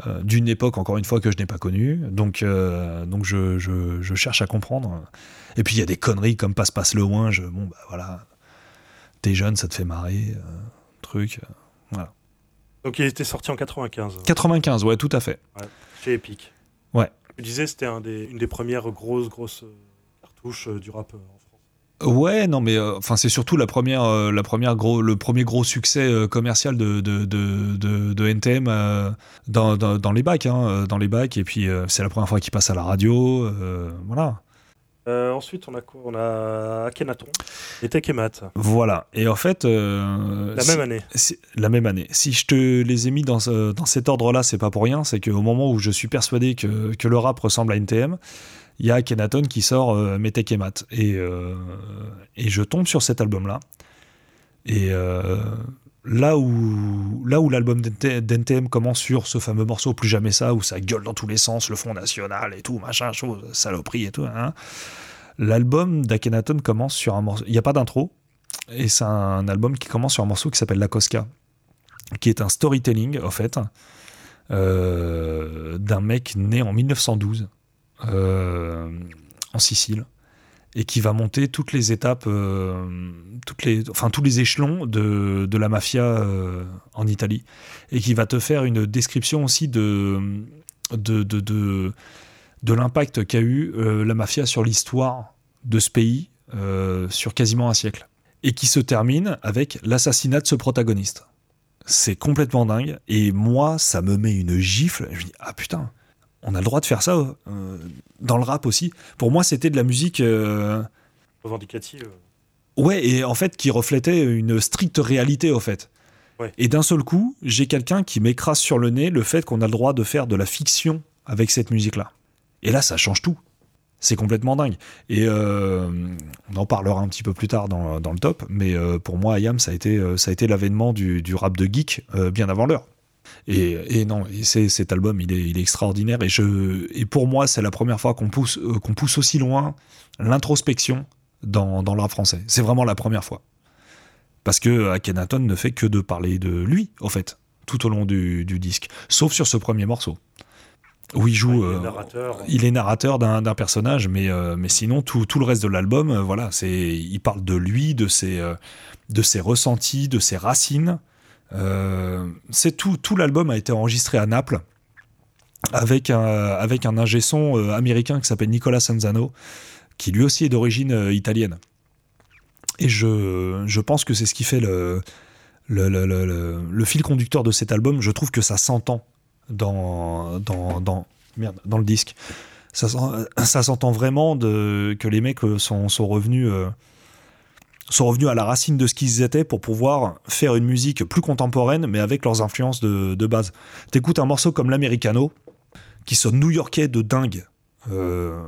euh, d'une époque encore une fois que je n'ai pas connue donc euh, donc je, je, je cherche à comprendre et puis il y a des conneries comme passe passe le loin je bon bah voilà t'es jeune ça te fait marrer euh, truc voilà Donc il était sorti en 95 95 ouais tout à fait chez Epic. Ouais. Tu disais c'était un des, une des premières grosses grosses cartouches du rap. Ouais, non, mais euh, enfin c'est surtout la première, euh, la première gros, le premier gros succès euh, commercial de, de, de, de, NTM dans, dans, dans les bacs, hein, dans les bacs. Et puis c'est la première fois qu'il passe à la radio, voilà, ensuite, on a quoi? On a Akhenaton et Tekemat. voilà. Et en fait, La si- même année. c'est la même année. Si je te les ai mis dans, dans cet ordre-là, c'est pas pour rien. C'est qu'au moment où je suis persuadé que, que le rap ressemble à NTM, il y a Kenaton qui sort euh, et Mat. Et, euh, et je tombe sur cet album-là. Et euh, là où, là où l'album d'NT- d'NTM commence sur ce fameux morceau Plus jamais ça, où ça gueule dans tous les sens, le Front National et tout, machin, chose, saloperie et tout, hein, l'album d'Akhenaton commence sur un morceau. Il n'y a pas d'intro. Et c'est un album qui commence sur un morceau qui s'appelle La Cosca, qui est un storytelling, en fait, euh, d'un mec né en 1912 euh, en Sicile et qui va monter toutes les étapes, euh, toutes les, enfin tous les échelons de, de la mafia en Italie, et qui va te faire une description aussi de, de, de, de, de l'impact qu'a eu la mafia sur l'histoire de ce pays sur quasiment un siècle, et qui se termine avec l'assassinat de ce protagoniste. C'est complètement dingue. Et moi, ça me met une gifle. Je me dis, ah putain, on a le droit de faire ça euh, dans le rap aussi. Pour moi, c'était de la musique. Euh, Revendicative. Ouais, et en fait, qui reflétait une stricte réalité, au fait. Et d'un seul coup, j'ai quelqu'un qui m'écrase sur le nez le fait qu'on a le droit de faire de la fiction avec cette musique-là. Et là, ça change tout c'est complètement dingue. Et euh, on en parlera un petit peu plus tard dans, le top, mais euh, pour moi, Ayam, ça a été, euh, ça a été l'avènement du, rap de geek bien avant l'heure. Et, non, c'est, cet album, il est, il est, extraordinaire. Et, je, et pour moi, c'est la première fois qu'on pousse, qu'on pousse aussi loin l'introspection dans, dans le rap français. C'est vraiment la première fois. Parce que Akhenaton ne fait que de parler de lui, au fait, tout au long du, du disque. Sauf sur ce premier morceau où il joue. il, est narrateur, d'un personnage, mais, euh, mais sinon, tout, tout, le reste de l'album, euh, voilà, c'est il parle de lui, de ses, euh, de ses ressentis, de ses racines. C'est tout, tout l'album a été enregistré à Naples avec un, avec un ingé son américain qui s'appelle Nicolas Sanzano, qui lui aussi est d'origine italienne. Et je, je pense que c'est ce qui fait le, le, le, le, fil conducteur de cet album. Je trouve que ça s'entend dans, dans, dans, merde, dans le disque. Ça, s'entend vraiment que les mecs sont, sont revenus. Euh, sont revenus à la racine de ce qu'ils étaient pour pouvoir faire une musique plus contemporaine, mais avec leurs influences de, de base. T'écoutes un morceau comme l'Americano, qui sonne new-yorkais de dingue. Euh,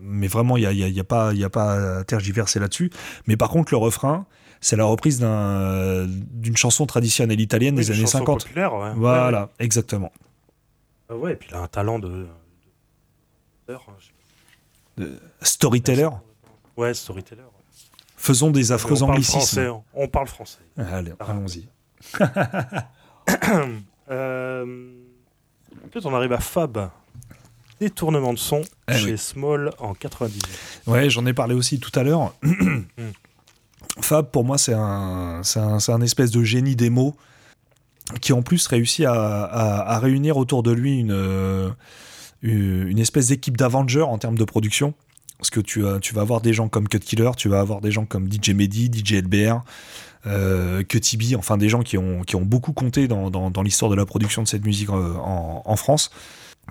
mais vraiment, il n'y a, y a, pas, y a pas à tergiverser là-dessus. Mais par contre, le refrain, c'est la reprise d'une chanson traditionnelle italienne des années 50. Ouais. Voilà, exactement. Ah ouais, et puis il a un talent de. de... storyteller Ouais, storyteller. Faisons des affreux anglicismes. On parle français. Allez, allons-y. euh... Peut-être on arrive à Fab. Détournement de son eh chez Small en 98. Ouais, j'en ai parlé aussi tout à l'heure. Fab, pour moi, c'est un, un, un, espèce de génie des mots qui, en plus, réussit à, à, réunir autour de lui une, euh, une espèce d'équipe d'Avengers en termes de production. Parce que tu, as, tu vas avoir des gens comme Cut Killer, tu vas avoir des gens comme DJ Mehdi, DJ LBR, euh, Tibi, enfin des gens qui ont, beaucoup compté dans, l'histoire de la production de cette musique euh, en, en France.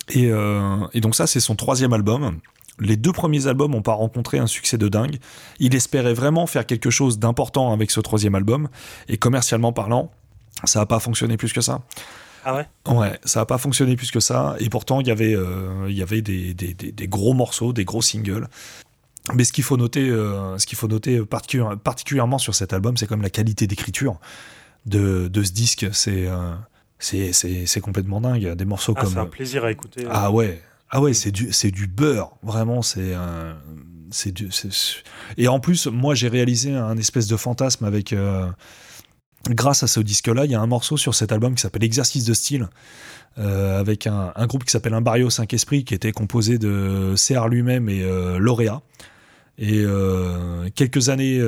Et, euh, et, donc ça, c'est son troisième album. Les deux premiers albums n'ont pas rencontré un succès de dingue. Il espérait vraiment faire quelque chose d'important avec ce troisième album, et commercialement parlant, ça n'a pas fonctionné plus que ça. Ah ouais? Ouais, ça n'a pas fonctionné plus que ça, et pourtant il y avait, euh, il y avait des, des, des, gros morceaux, des gros singles. Mais ce qu'il faut noter, euh, ce qu'il faut noter particulièrement sur cet album, c'est comme la qualité d'écriture de, de, ce disque. C'est euh, c'est complètement dingue. Des morceaux ah, comme. C'est un plaisir à écouter. Ah ouais, ah ouais, c'est du, c'est du beurre, vraiment, c'est un. C'est et en plus, moi, j'ai réalisé un espèce de fantasme avec. Euh, grâce à ce disque-là, il y a un morceau sur cet album qui s'appelle Exercice de style, euh, avec un, un, groupe qui s'appelle Un Barrio 5 Esprits, qui était composé de CR lui-même et euh, Lauréat. Et quelques années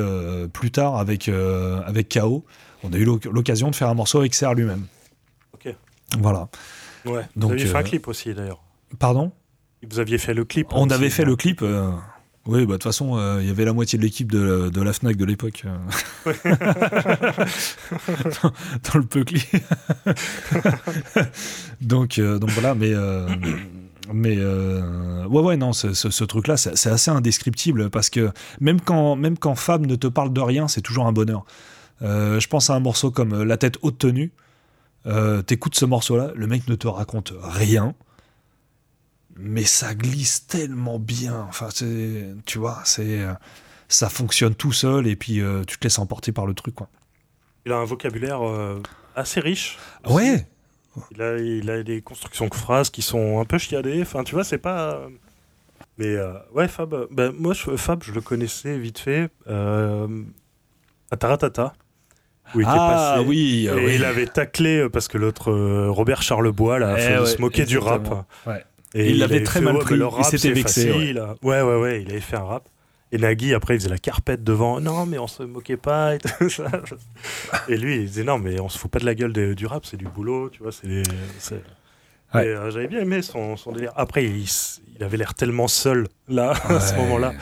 plus tard, avec, avec KO, on a eu l'occasion de faire un morceau avec CR lui-même. Ok. Voilà. Ouais. Donc, Vous avez fait un clip aussi, d'ailleurs. Pardon? Vous aviez fait le clip On avait fait le clip. Euh, oui, bah, de toute façon, euh, il y avait la moitié de l'équipe de, de, la FNAC de l'époque. Euh. dans, le peu clip. donc, donc voilà, mais. mais ouais, ouais, non, ce, ce, truc-là, c'est assez indescriptible parce que même quand, même quand Fab ne te parle de rien, c'est toujours un bonheur. je pense à un morceau comme La tête haute tenue. T'écoutes ce morceau-là, le mec ne te raconte rien mais ça glisse tellement bien. Enfin, tu vois, c'est euh, ça fonctionne tout seul et puis euh, tu te laisses emporter par le truc, quoi. Il a un vocabulaire euh, assez riche. Ouais. Il a, il a des constructions de phrases qui sont un peu chiadées. Enfin, tu vois, c'est pas. Mais ouais, Fab. Ben, moi, je, Fab, je le connaissais vite fait. à Taratata. Où il ah passé, oui, et il avait taclé parce que l'autre Robert Charlebois là, eh se moquait du rap. Et il l'avait très mal pris, il s'était vexé. ouais. ouais, ouais, il avait fait un rap. Et Nagui, après, il faisait la carpette devant. Non, mais on se moquait pas. Et, et lui, il disait non, mais on se fout pas de la gueule du rap, c'est du boulot, tu vois. C'est. Euh, j'avais bien aimé son, son, délire. Après, il, il avait l'air tellement seul là à ce moment-là.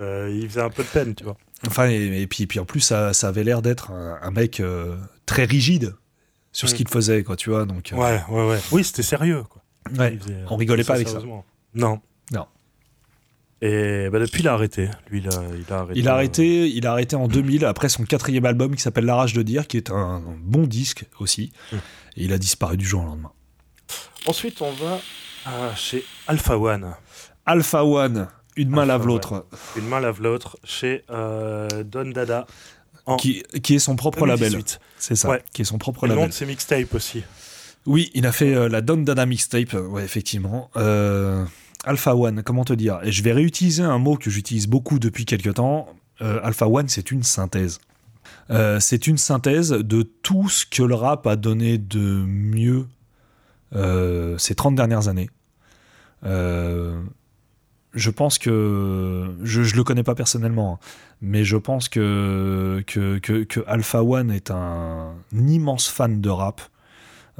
Euh, il faisait un peu de peine, tu vois. Enfin, et, puis, puis en plus, ça, ça avait l'air d'être un, mec euh, très rigide sur ce mm. qu'il faisait, quoi, tu vois. Donc, ouais, ouais, ouais. Oui, c'était sérieux, quoi. Ouais. on rigolait pas avec ça. Non. Non. Et bah, depuis, il a arrêté. Lui, il a, il a arrêté. Il a arrêté, il a arrêté en 2000 après son quatrième album qui s'appelle La Rage de dire, qui est un, bon disque aussi. Mm. Et il a disparu du jour au lendemain. Ensuite, on va chez Alpha One. Alpha One, une main lave l'autre. Une main lave l'autre chez euh, Don Dada. Qui, qui, est son propre label. C'est ça, qui est son propre label. Le nom de ses mixtapes aussi. Oui, il a fait euh, la Don Dada mixtape, ouais, effectivement. Euh, Alpha One, comment te dire? Et je vais réutiliser un mot que j'utilise beaucoup depuis quelques temps. Alpha One, c'est une synthèse. c'est une synthèse de tout ce que le rap a donné de mieux euh, ces 30 dernières années. Euh, je pense que je ne le connais pas personnellement, hein, mais je pense que, Alpha One est un, immense fan de rap,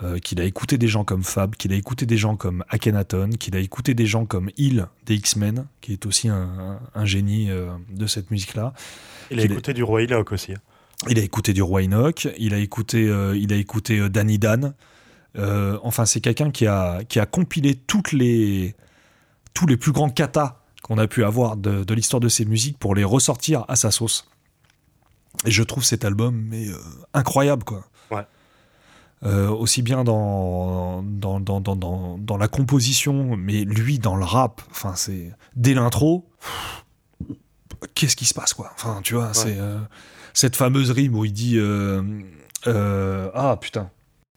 euh, qu'il a écouté des gens comme Fab, qu'il a écouté des gens comme Akhenaton, qu'il a écouté des gens comme Hill des X-Men, qui est aussi un, un génie de cette musique-là. Il a écouté du Roi Enoch aussi. Hein. Il a écouté du Roi Enoch, il a écouté, il a écouté Danny Dan. Euh, enfin, c'est quelqu'un qui a, qui a compilé toutes les, tous les plus grands katas qu'on a pu avoir de, l'histoire de ces musiques pour les ressortir à sa sauce. Et je trouve cet album mais, euh, incroyable, quoi. Euh, aussi bien dans dans, dans, dans, dans, la composition, mais lui dans le rap. Enfin, c'est dès l'intro. Qu'est-ce qui se passe, quoi? Enfin, tu vois, c'est cette fameuse rime où il dit ah putain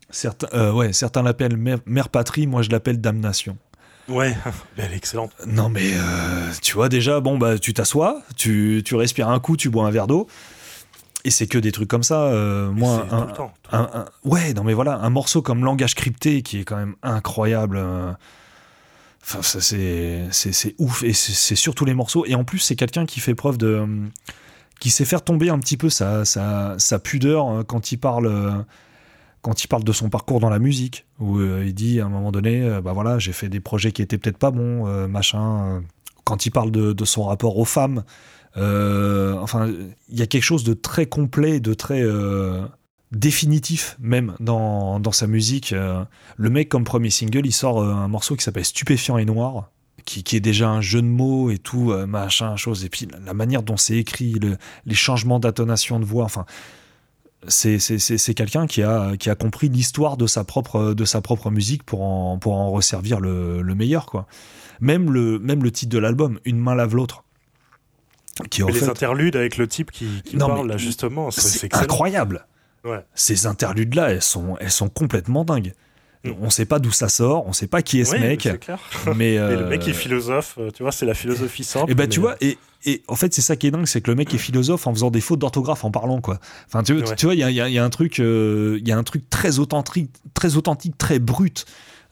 Certains, euh, ouais, certains l'appellent mère, patrie, moi je l'appelle damnation. Ouais, elle est excellente. Non mais euh, tu vois déjà, bon bah tu t'assois, tu, tu, respires un coup, tu bois un verre d'eau, et c'est que des trucs comme ça. Euh, moi, un, ouais, non mais voilà, un morceau comme Langage crypté qui est quand même incroyable. Enfin, ça c'est ouf et c'est surtout les morceaux. Et en plus, c'est quelqu'un qui fait preuve de, qui sait faire tomber un petit peu sa, sa, sa pudeur quand il parle quand il parle de son parcours dans la musique, où euh, il dit à un moment donné, euh, bah voilà, j'ai fait des projets qui étaient peut-être pas bons, euh, machin. quand il parle de, son rapport aux femmes, enfin, il y a quelque chose de très complet, de très définitif même dans, dans sa musique. le mec, comme premier single, il sort un morceau qui s'appelle Stupéfiant et Noir. Qui, qui, est déjà un jeu de mots et tout, machin, chose. Et puis la manière dont c'est écrit, les changements d'intonation de voix, enfin, c'est quelqu'un qui a, qui a compris l'histoire de, sa propre, de sa propre musique pour en, pour en resservir le, le meilleur. Quoi. Même, le, même le titre de l'album, Une main lave l'autre. Qui, les interludes avec le type qui, qui parle, là, justement, c'est incroyable. Ces interludes-là, elles sont, elles sont complètement dingues. Mm. On sait pas d'où ça sort, on sait pas qui est ce mec. Mais le mec est euh, philosophe, euh, tu vois, c'est la philosophie simple. Et bah, tu vois, et, et en fait, c'est ça qui est dingue, c'est que le mec est philosophe en faisant des fautes d'orthographe en parlant, quoi. Enfin, tu, tu vois, il y a, y a, un truc, euh, y a un truc très authentique, très authentique, très brut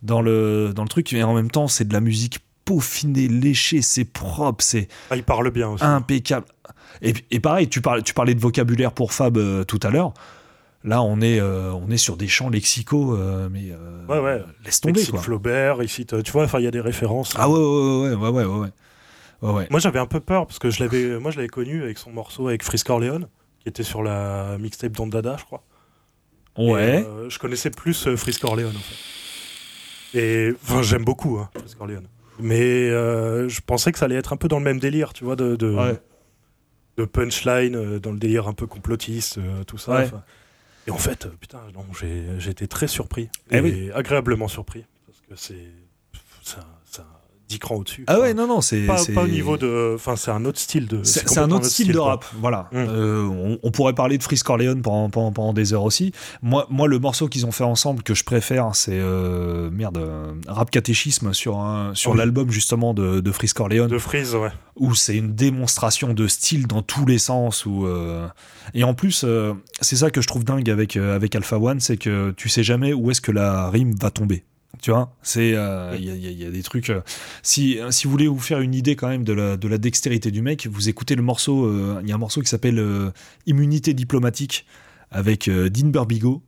dans le dans le truc, et en même temps, c'est de la musique peaufinée, léchée, c'est propre, c'est. Ah, il parle bien aussi. Impeccable. Et, et pareil, tu parlais, tu parlais de vocabulaire pour Fab tout à l'heure. Là, on est, euh, on est sur des champs lexicaux, euh, mais euh, ouais, ouais. laisse tomber. Il cite Flaubert, il cite, tu vois, il y a des références. Ah ouais, ouais, ouais, ouais, ouais, ouais. ouais. Moi, j'avais un peu peur parce que je l'avais, moi, je l'avais connu avec son morceau avec Frisk Orleans, qui était sur la mixtape Dada, je crois. Ouais. je connaissais plus Frisk Orleans, en fait. Et enfin, j'aime beaucoup hein, Frisk. Mais je pensais que ça allait être un peu dans le même délire, tu vois, de, de, de punchline, dans le délire un peu complotiste, tout ça. Et en fait, putain, j'ai été très surpris. Eh et agréablement surpris. Parce que c'est. 10 crans au-dessus. Ah ouais, non, non, c'est. Pas, pas au niveau de. Enfin, c'est un autre style de. C'est un autre style de quoi. rap, voilà. Mm. Euh, on, on pourrait parler de Freeze Corleone pendant, pendant, pendant des heures aussi. Moi, moi le morceau qu'ils ont fait ensemble que je préfère, c'est euh, merde, euh, Rap Catéchisme sur, un- sur Oui. l'album justement de, de Freeze Corleone, De Freeze, ouais. où c'est une démonstration de style dans tous les sens. Où, euh, Et en plus, c'est ça que je trouve dingue avec, avec Alpha One, c'est que tu sais jamais où est-ce que la rime va tomber. Tu vois, c'est euh, il y, a- y y des trucs. euh, si, si vous voulez vous faire une idée quand même de la, de la dextérité du mec, vous écoutez le morceau. euh, Il y a un morceau qui s'appelle euh, Immunité diplomatique avec euh, Dean Burbigo.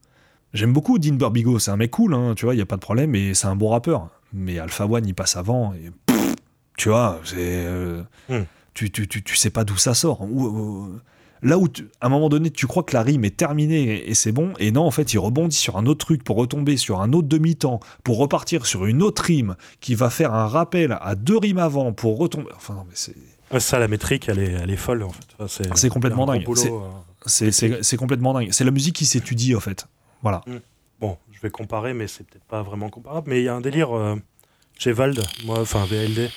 J'aime beaucoup Dean Burbigo, c'est un mec cool, hein, tu vois, il y a pas de problème, et c'est un bon rappeur. Mais Alpha One, il passe avant, et pff, tu vois, c'est. euh, Hmm. tu, tu, tu, tu sais pas d'où ça sort. Où- où- là où, tu- à un moment donné, tu crois que la rime est terminée et, et c'est bon, et non, en fait, il rebondit sur un autre truc pour retomber sur un autre demi-temps, pour repartir sur une autre rime qui va faire un rappel à deux rimes avant pour retomber. Enfin, non, mais c'est. Ça, la métrique, elle est, elle est folle, en fait. Enfin, c'est, C'est complètement dingue. euh. C'est, c'est, c'est complètement dingue. C'est la musique qui s'étudie, en fait. Voilà. Bon, je vais comparer, mais c'est peut-être pas vraiment comparable. Mais il y a un délire euh, chez Vald, moi, enfin VLD,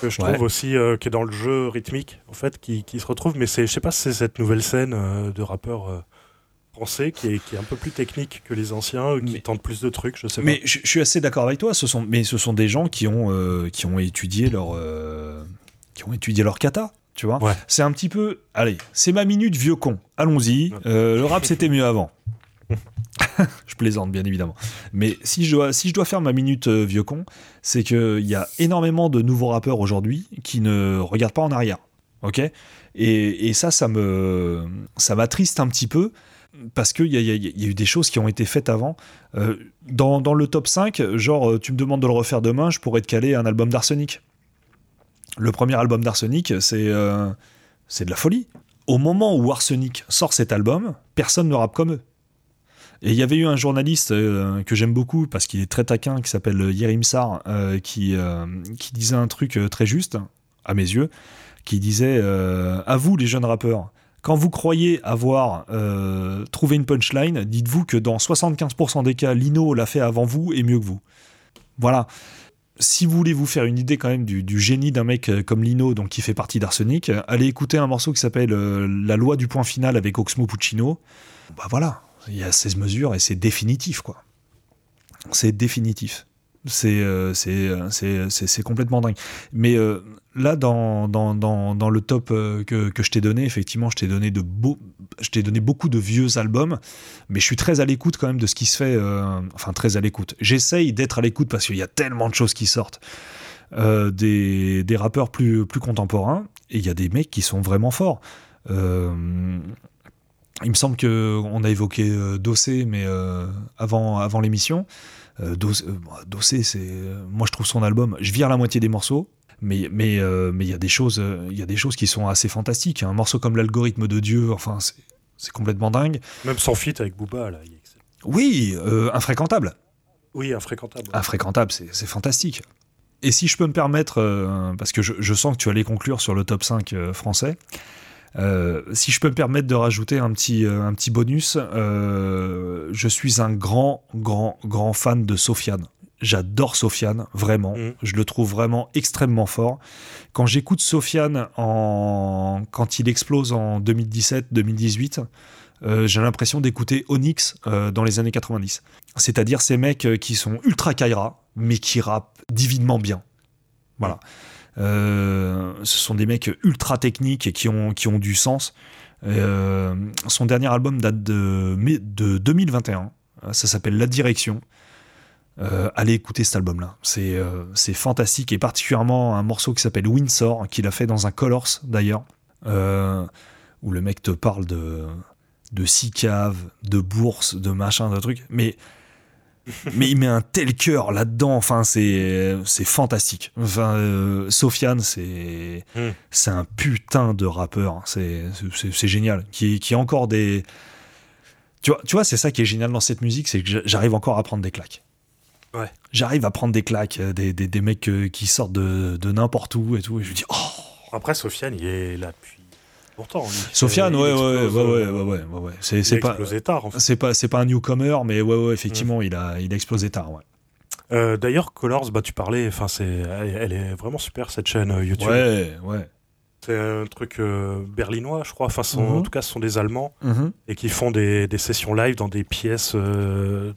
que je Ouais. trouve aussi euh, qui est dans le jeu rythmique, en fait, qui, qui se retrouve. Mais c'est, je sais pas si c'est cette nouvelle scène euh, de rappeurs euh, français qui est, qui est un peu plus technique que les anciens, qui Mais- tentent plus de trucs, je sais Mais je, je suis assez d'accord avec toi. Ce sont, mais ce sont des gens qui ont, qui ont étudié leur, qui ont étudié leur kata. Tu vois. Ouais. C'est un petit peu. Allez, c'est ma minute vieux con. Allons-y. Le rap c'était mieux avant. je plaisante bien évidemment. Mais si je dois, faire ma minute euh, vieux con, c'est qu'il y a énormément de nouveaux rappeurs aujourd'hui qui ne regardent pas en arrière. Ok? Et, ça, ça me, ça m'attriste un petit peu parce qu'il y y a- eu des choses qui ont été faites avant. Euh, dans, le top 5, genre, euh, tu me demandes de le refaire demain, je pourrais te caler un album d'Arsenic. Le premier album d'Arsenic, c'est c'est de la folie. Au moment où Arsenic sort cet album, personne ne rappe comme eux. Et il y avait eu un journaliste euh, que j'aime beaucoup parce qu'il est très taquin, qui s'appelle Yerim Sar, euh, qui, euh, qui disait un truc très juste, à mes yeux, qui disait À vous, les jeunes rappeurs, quand vous croyez avoir trouvé une punchline, dites-vous que dans 75% des cas, Lino l'a fait avant vous et mieux que vous. Voilà. Si vous voulez vous faire une idée quand même du, du génie d'un mec comme Lino, donc qui fait partie d'Arsenic, allez écouter un morceau qui s'appelle La loi du point final avec Oxmo Puccino. Bah voilà, il y a 16 mesures et c'est définitif quoi. C'est définitif. C'est euh, euh, c'est- complètement dingue. Mais euh, là, dans, dans, dans, dans le top que, que je t'ai donné, effectivement, je t'ai donné, de donné beaucoup de vieux albums, mais je suis très à l'écoute quand même de ce qui se fait. enfin, très à l'écoute. J'essaye d'être à l'écoute parce qu'il y a tellement de choses qui sortent. des, des rappeurs plus, plus contemporains, et il y a des mecs qui sont vraiment forts. Euh, il me semble qu'on a évoqué euh, Dossé, mais euh, avant, avant l'émission. Euh, Dossé, euh, Dossé, c'est, moi je trouve son album, je vire la moitié des morceaux, mais mais mais il y a des choses, il y a des choses qui sont assez fantastiques. Un morceau comme l'algorithme de Dieu, enfin c'est, c'est complètement dingue. Même sans feat avec Booba, là. il est excellent. Oui, infréquentable. Oui, infréquentable. Infréquentable, c'est, c'est fantastique. Et si je peux me permettre, parce que je, je sens que tu allais conclure sur le top 5 euh, français, euh, si je peux me permettre de rajouter un petit, euh, un petit bonus, euh, je suis un grand, grand, grand fan de Sofiane. J'adore Sofiane, vraiment. Mhm. Je le trouve vraiment extrêmement fort. Quand j'écoute Sofiane en... quand il explose en 2017-2018, euh, j'ai l'impression d'écouter Onyx euh, dans les années 90. C'est-à-dire ces mecs qui sont ultra kaira, mais qui rappent divinement bien. Voilà. Euh, ce sont des mecs ultra techniques et qui ont, qui ont du sens. Euh, son dernier album date de, de 2021. Euh, Ça s'appelle La Direction. Euh, allez écouter cet album-là. C'est fantastique et particulièrement un morceau qui s'appelle Windsor, qu'il a fait dans un Colors d'ailleurs, où le mec te parle de, de six caves, de bourses, de machin, de trucs. Mais mais il met un tel cœur là-dedans. Enfin, c'est c'est fantastique. Enfin, euh, Sofiane, c'est Mm. c'est un putain de rappeur. C'est c'est- génial. Qui qui a encore des tu vois, tu vois c'est ça qui est génial dans cette musique, c'est que j'a- j'arrive encore à prendre des claques. Ouais. J'arrive à prendre des claques, euh, des, des, des mecs euh, qui sortent de, de n'importe où et tout. Et je me dis, oh, Après, Sofiane, il est là depuis lui. Sofiane, ouais, ouais, ouais, explose, ouais, ouais, euh, ouais, ouais, ouais, ouais. C'est pas, tard, c'est pas, c'est pas un newcomer, mais ouais, ouais, effectivement, il a, il a explosé tard, ouais. Euh, D'ailleurs, Colors, bah, tu parlais, enfin, c'est, elle, elle est vraiment super cette chaîne euh, YouTube. Ouais, ouais. C'est un truc euh, berlinois, je crois. Enfin, sont- Mhm. en tout cas, ce sont des Allemands Mhm. et qui font des, des sessions live dans des pièces, euh,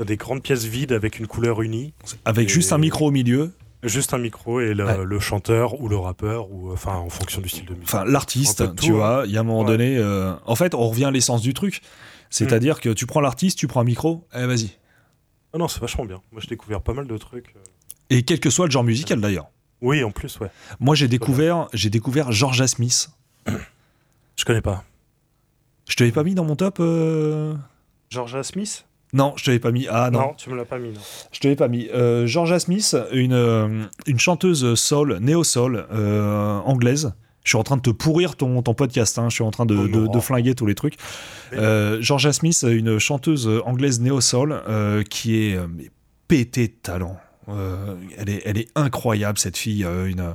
dans des grandes pièces vides avec une couleur unie, Avec Et- juste un micro au milieu. Juste un micro et le, Ouais. le chanteur ou le rappeur ou enfin en fonction du style de musique. Enfin, l'artiste, tu vois, il y a un moment Ouais. donné. euh, En fait, on revient à l'essence du truc. C'est-à-dire que tu prends l'artiste, tu prends un micro, eh, vas-y. Ah non, c'est vachement bien. Moi, j'ai découvert pas mal de trucs. euh. Et quel que soit le genre musical d'ailleurs. Oui, en plus, ouais. Moi, j'ai découvert, j'ai découvert Georgia Smith. Je connais pas. Je te l'avais pas mis dans mon top euh Georgia Smith? Non, je te l'avais pas mis. Ah non, tu me l'as pas mis. Non. je te l'avais pas mis. Euh, Georgia Smith, une, euh, une chanteuse soul, néo-soul, euh, anglaise. Je suis en train de te pourrir ton, ton podcast, hein. je suis en train de, Oh de- non. de flinguer tous les trucs. Euh, Georgia Smith, une chanteuse anglaise néo-soul qui est pétée de talent. Elle, est, elle est incroyable, cette fille. une,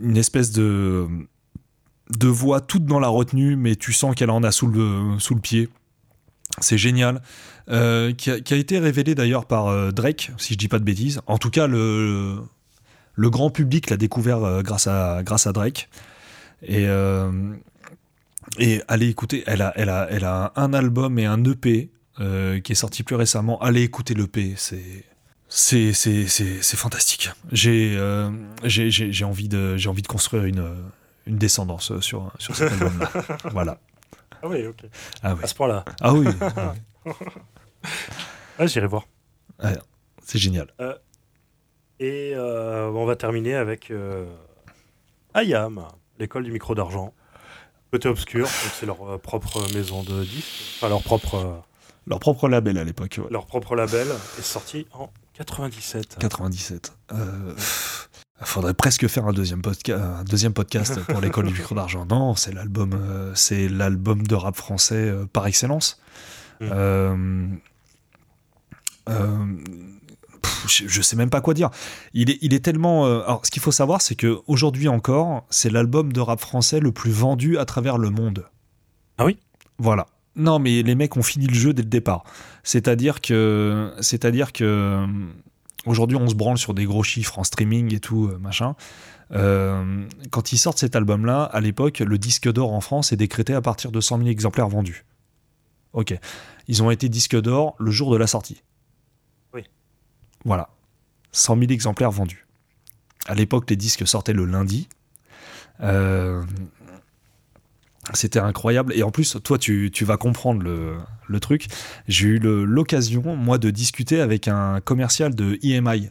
une espèce de, de voix toute dans la retenue, mais tu sens qu'elle en a sous le, sous le pied. C'est génial. Euh, qui, a, qui a été révélé d'ailleurs par euh, Drake, si je dis pas de bêtises. En tout cas, le, le grand public l'a découvert euh, grâce, à, grâce à Drake. Et, et allez écouter, elle a, elle, a, elle a un album et un EP qui est sorti plus récemment. Allez écouter l'EP, c'est. C'est, c'est, c'est, c'est fantastique. J'ai, j'ai, j'ai, j'ai envie de, j'ai envie de construire une, une descendance sur, sur cet album-là. voilà. Ah oui, ok. Ah, ouais. À ce point-là. ah oui, Ah, j'irai voir. c'est génial. Et euh, on va terminer avec euh, IAM, l'école du micro d'argent. Côté obscur, c'est leur euh, propre maison de disques, enfin leur propre, euh, Leur propre label à l'époque, ouais. leur propre label, est sorti en 97. 97. Euh, faudrait presque faire un deuxième, podca- un deuxième podcast pour l'école du micro d'argent. Non, c'est l'album, euh, c'est l'album de rap français euh, par excellence. Mm. Euh, euh, pff, je, sais même pas quoi dire. Il est, il est tellement. euh, alors, ce qu'il faut savoir, c'est que aujourd'hui encore, c'est l'album de rap français le plus vendu à travers le monde. Ah oui? Voilà. Non, mais les mecs ont fini le jeu dès le départ. C'est-à-dire que, c'est-à-dire que euh, aujourd'hui, on se branle sur des gros chiffres en streaming et tout, euh, machin. Euh, quand ils sortent cet album-là, à l'époque, le disque d'or en France est décrété à partir de 100 000 exemplaires vendus. Ok. Ils ont été disque d'or le jour de la sortie. Voilà. 100 000 exemplaires vendus. À l'époque, les disques sortaient le lundi. Euh, c'était incroyable. Et en plus, toi, tu, tu vas comprendre le, le truc. J'ai eu l'occasion, moi, de discuter avec un commercial de EMI.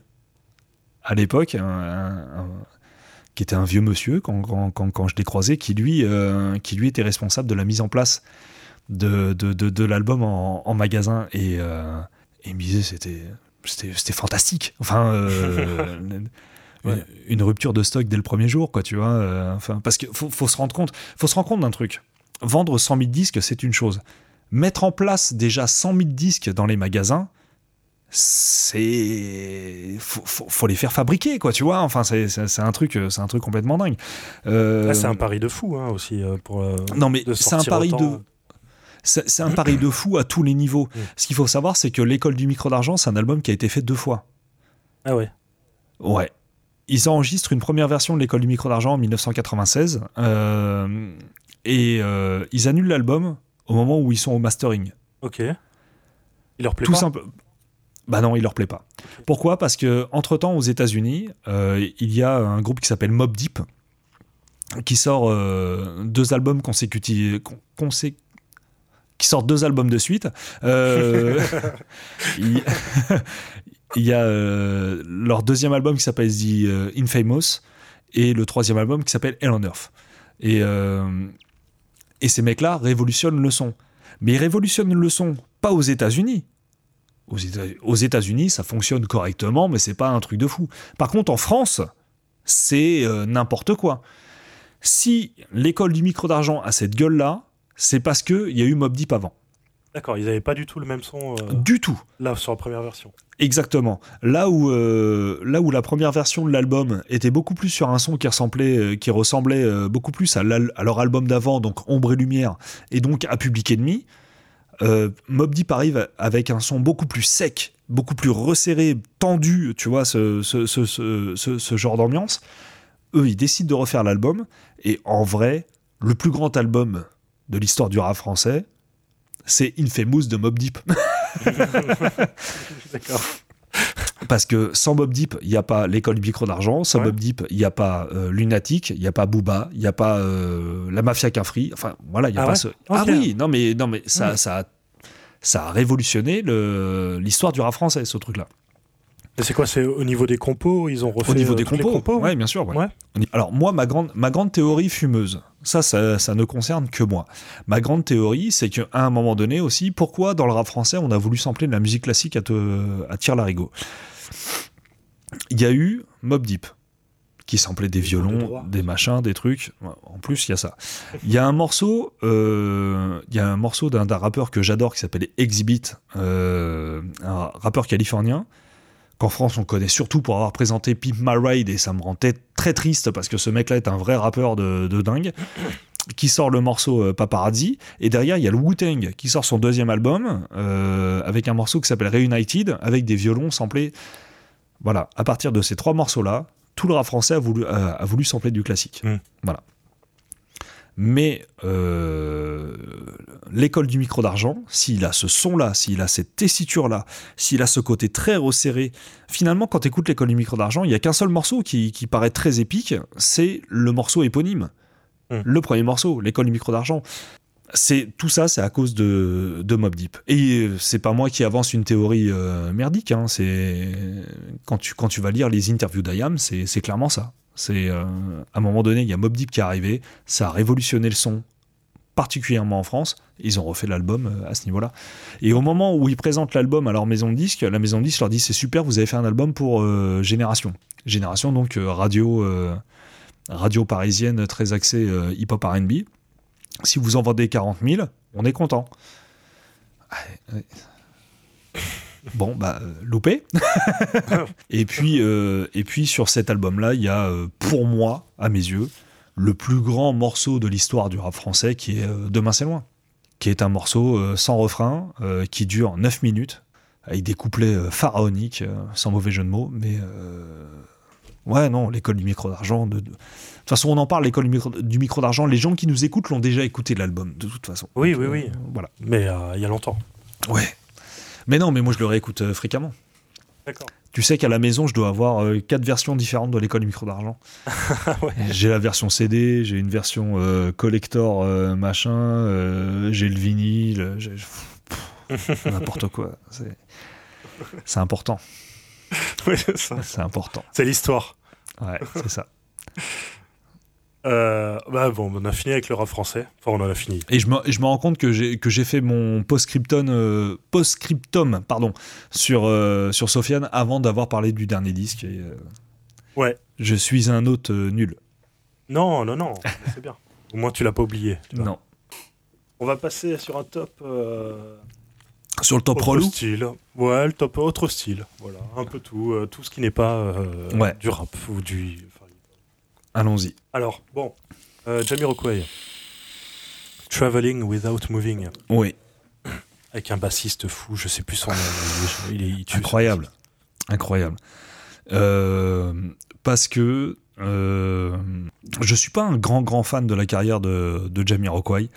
À l'époque, qui était un vieux monsieur, quand, quand, quand- je l'ai croisé, qui lui, euh, qui lui était responsable de la mise en place de, de, de, l'album en, magasin. Et, euh, et il me disait c'était c'était fantastique. Enfin, euh, une, Ouais. une rupture de stock dès le premier jour, quoi, tu vois. euh, enfin, parce qu'il faut, faut se rendre compte, faut se rendre compte d'un truc. Vendre 100 000 disques, c'est une chose. Mettre en place déjà 100 000 disques dans les magasins, c'est faut, faut, faut les faire fabriquer, quoi, tu vois. Enfin, c'est un truc, c'est un truc complètement dingue. Euh, Là, c'est un pari de fou hein, aussi euh, pour. non, mais c'est un pari de. autant. C'est un pari de fou à tous les niveaux. Ce qu'il faut savoir, c'est que l'école du micro d'argent, c'est un album qui a été fait deux fois. Ah ouais. Ouais. Ils enregistrent une première version de l'école du micro d'argent en 1996 euh, et euh, ils annulent l'album au moment où ils sont au mastering. Ok. Il leur plaît Tout pas. simple. Bah non, il leur plaît pas. Pourquoi? Parce que entre temps, aux États-Unis, euh, il y a un groupe qui s'appelle Mob Deep qui sort euh, deux albums consécutifs, con- consé- qui sort deux albums de suite. Euh, il, il y a euh, leur deuxième album qui s'appelle The euh, Infamous et le troisième album qui s'appelle Hell on Earth. Et, et ces mecs-là révolutionnent le son. Mais ils révolutionnent le son pas aux États-Unis. Aux Éta- aux États-Unis, ça fonctionne correctement, mais c'est pas un truc de fou. Par contre, en France, c'est euh, n'importe quoi. Si l'école du micro d'argent a cette gueule-là, c'est parce qu'il y a eu Mob Deep avant. D'accord, ils avaient pas du tout le même son euh, Du tout. là sur la première version. Exactement. Là où, euh, là où la première version de l'album était beaucoup plus sur un son qui ressemblait, euh, qui ressemblait beaucoup plus à, à leur album d'avant, donc Ombre et Lumière, et donc à Public Enemy, Mob Deep arrive avec un son beaucoup plus sec, beaucoup plus resserré, tendu, tu vois, ce, ce, ce, ce, ce genre d'ambiance. Eux, ils décident de refaire l'album, et en vrai, le plus grand album de l'histoire du rap français, c'est Infamous de Mob Deep. D'accord. Parce que sans Mob Deep, il n'y a pas l'école du micro d'argent. Sans Ouais. Mob Deep, il n'y a pas euh, Lunatic, il n'y a pas Booba, il n'y a pas euh, la mafia Quinfri. Enfin, voilà, il n'y a Ah pas ouais ce. Ah Ok. oui, non mais, non, mais ça, Ouais. ça, a, ça a révolutionné l'histoire du rap français, ce truc-là. C'est quoi C'est au niveau des compos Ils ont refait Au niveau euh, des compos, ouais ouais, bien sûr. ouais. Ouais. Alors moi, ma grande, ma grande théorie fumeuse, ça, ça, ça ne concerne que moi. Ma grande théorie, c'est qu'à un moment donné aussi, pourquoi dans le rap français, on a voulu sampler de la musique classique à, te, à tir larigot? Il y a eu Mob Deep, qui samplait des violons, des machins, des trucs. En plus, il y a ça. Il y a un morceau, euh, il y a un morceau d'un d'un rappeur que j'adore qui s'appelle Exhibit, euh, un rappeur californien qu'en France on connaît surtout pour avoir présenté Pimp My Ride et ça me rendait très triste parce que ce mec-là est un vrai rappeur de, de dingue qui sort le morceau euh, Paparazzi et derrière il y a le Wu-Tang qui sort son deuxième album euh, avec un morceau qui s'appelle Reunited avec des violons samplés. Voilà à partir de ces trois morceaux là tout le rap français a voulu, a, a voulu sampler du classique. Mm. voilà mais euh, l'école du micro d'argent, s'il a ce son-là, s'il a cette tessiture-là, s'il a ce côté très resserré, finalement, quand tu écoutes l'école du micro d'argent, il n'y a qu'un seul morceau qui, qui paraît très épique, c'est le morceau éponyme. Mm. Le premier morceau, l'école du micro d'argent. C'est tout ça, c'est à cause de, de Mob Deep. Et euh, c'est pas moi qui avance une théorie euh, merdique. hein, c'est quand tu quand tu vas lire les interviews d'Ayam, c'est clairement ça. C'est euh, à un moment donné, il y a Mob Deep qui est arrivé, ça a révolutionné le son, particulièrement en France. Ils ont refait l'album euh, à ce niveau-là. Et au moment où ils présentent l'album à leur maison de disque, la maison de disque leur dit c'est super, vous avez fait un album pour euh, Génération. Génération donc radio radio parisienne très axée hip-hop R&B. Si vous en vendez 40 000, on est content. Bon, bah, euh, loupé. et, puis, euh, et puis, sur cet album-là, il y a, euh, pour moi, à mes yeux, le plus grand morceau de l'histoire du rap français qui est Demain c'est loin. Qui est un morceau sans refrain, qui dure 9 minutes, avec des couplets pharaoniques, sans mauvais jeu de mots. Mais euh, ouais, non, l'école du micro d'argent. De, de- toute façon, on en parle, l'école du micro, d'argent. Les gens qui nous écoutent l'ont déjà écouté l'album, de toute façon. Oui, Donc, oui, euh, oui. voilà. Mais euh, il y a longtemps. Ouais. Mais non, mais moi je le réécoute euh, fréquemment. D'accord. Tu sais qu'à la maison, je dois avoir euh, quatre versions différentes de l'école du micro d'argent. ouais. J'ai la version CD, j'ai une version euh, collector euh, machin, j'ai le vinyle, j'ai pff, n'importe quoi. C'est c'est important, Oui, c'est ça. c'est important. C'est l'histoire. Ouais, c'est ça. Euh, bah bon, on a fini avec le rap français. Enfin, on en a fini. Et je me, je me rends compte que j'ai que j'ai fait mon post-scriptum, euh, post-scriptum pardon, sur, euh, sur Sofiane avant d'avoir parlé du dernier disque. Et, euh, Ouais. Je suis un hôte nul. Non, non, non. c'est bien. Au moins, tu l'as pas oublié. tu. Non. On va passer sur un top. Sur le top autre relou style. Ouais, le top autre style. Voilà, un peu tout. tout ce qui n'est pas Ouais. du rap ou du. Allons-y. Alors, bon. Euh, Jamiroquai. Traveling Without Moving. Oui, Avec un bassiste fou, je sais plus son nom. Il, est- il est- il tue incroyable. Incroyable. Euh, parce que euh, je suis pas un grand grand fan de la carrière de, de Jamiroquai,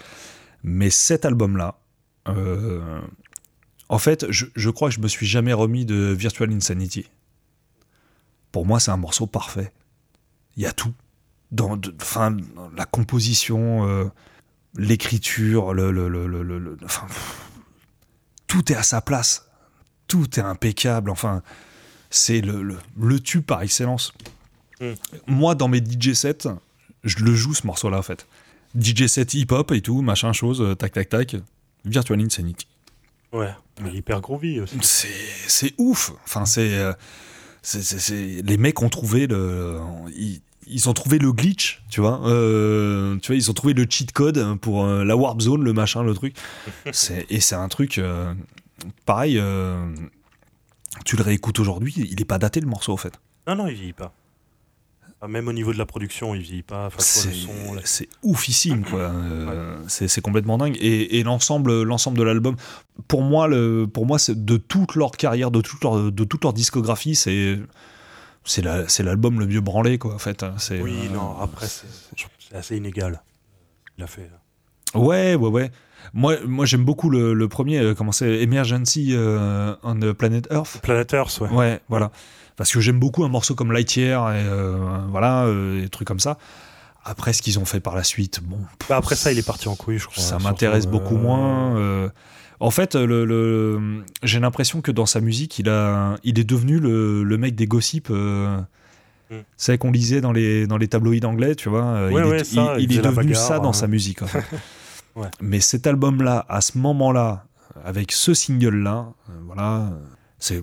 mais cet album-là, euh, en fait, je, je crois que je me suis jamais remis de Virtual Insanity. Pour moi, c'est un morceau parfait. Il y a tout. Dans, de- dans la composition, euh, l'écriture, le, le, le, le- pff, tout est à sa place. Tout est impeccable. Enfin, c'est le, le, le tube par excellence. Mm. Moi, dans mes DJ sets, je le joue ce morceau-là, en fait. DJ set hip-hop et tout, machin chose, euh, tac, tac, tac. Virtual Insanity. Ouais, mais hyper groovy aussi. C'est, ouf. Enfin, c'est, euh, c'est, les mecs ont trouvé le, ils, ils ont trouvé le glitch, tu vois. Euh, tu vois, ils ont trouvé le cheat code pour euh, la warp zone, le machin, le truc. Et c'est un truc, euh, pareil. tu le réécoutes aujourd'hui, il est pas daté le morceau, en fait. Non, non, il vieillit pas. Même au niveau de la production, il vieillit pas. Enfin, c'est la- c'est oufissime quoi c'est complètement dingue et, et l'ensemble l'ensemble de l'album pour moi le pour moi c'est de toute leur carrière de toute leur de toute leur discographie c'est c'est la- c'est l'album le mieux branlé quoi en fait c'est Oui, euh, non, après, c'est assez inégal. Il a fait. ouais ouais ouais moi moi j'aime beaucoup le, le premier euh, comment c'est Emergency euh, on the Planet Earth Planet Earth, ouais. Ouais, voilà. Parce que j'aime beaucoup un morceau comme Lightyear et euh, voilà, euh, des trucs comme ça. Après, ce qu'ils ont fait par la suite, bon, pff, Bah, après ça, il est parti en couille, je crois. ça surtout, m'intéresse euh, beaucoup moins. Euh. En fait, le, le- j'ai l'impression que dans sa musique, il, a, il est devenu le, le mec des gossips. Euh, Mm. C'est qu'on lisait dans les, dans les tabloïds anglais, tu vois. euh, Ouais, il ouais, est, ça, il- il il est faisait la devenu bagarre, ça dans hein. sa musique. en fait. Ouais. Mais cet album-là, à ce moment-là, avec ce single-là, euh, voilà, c'est,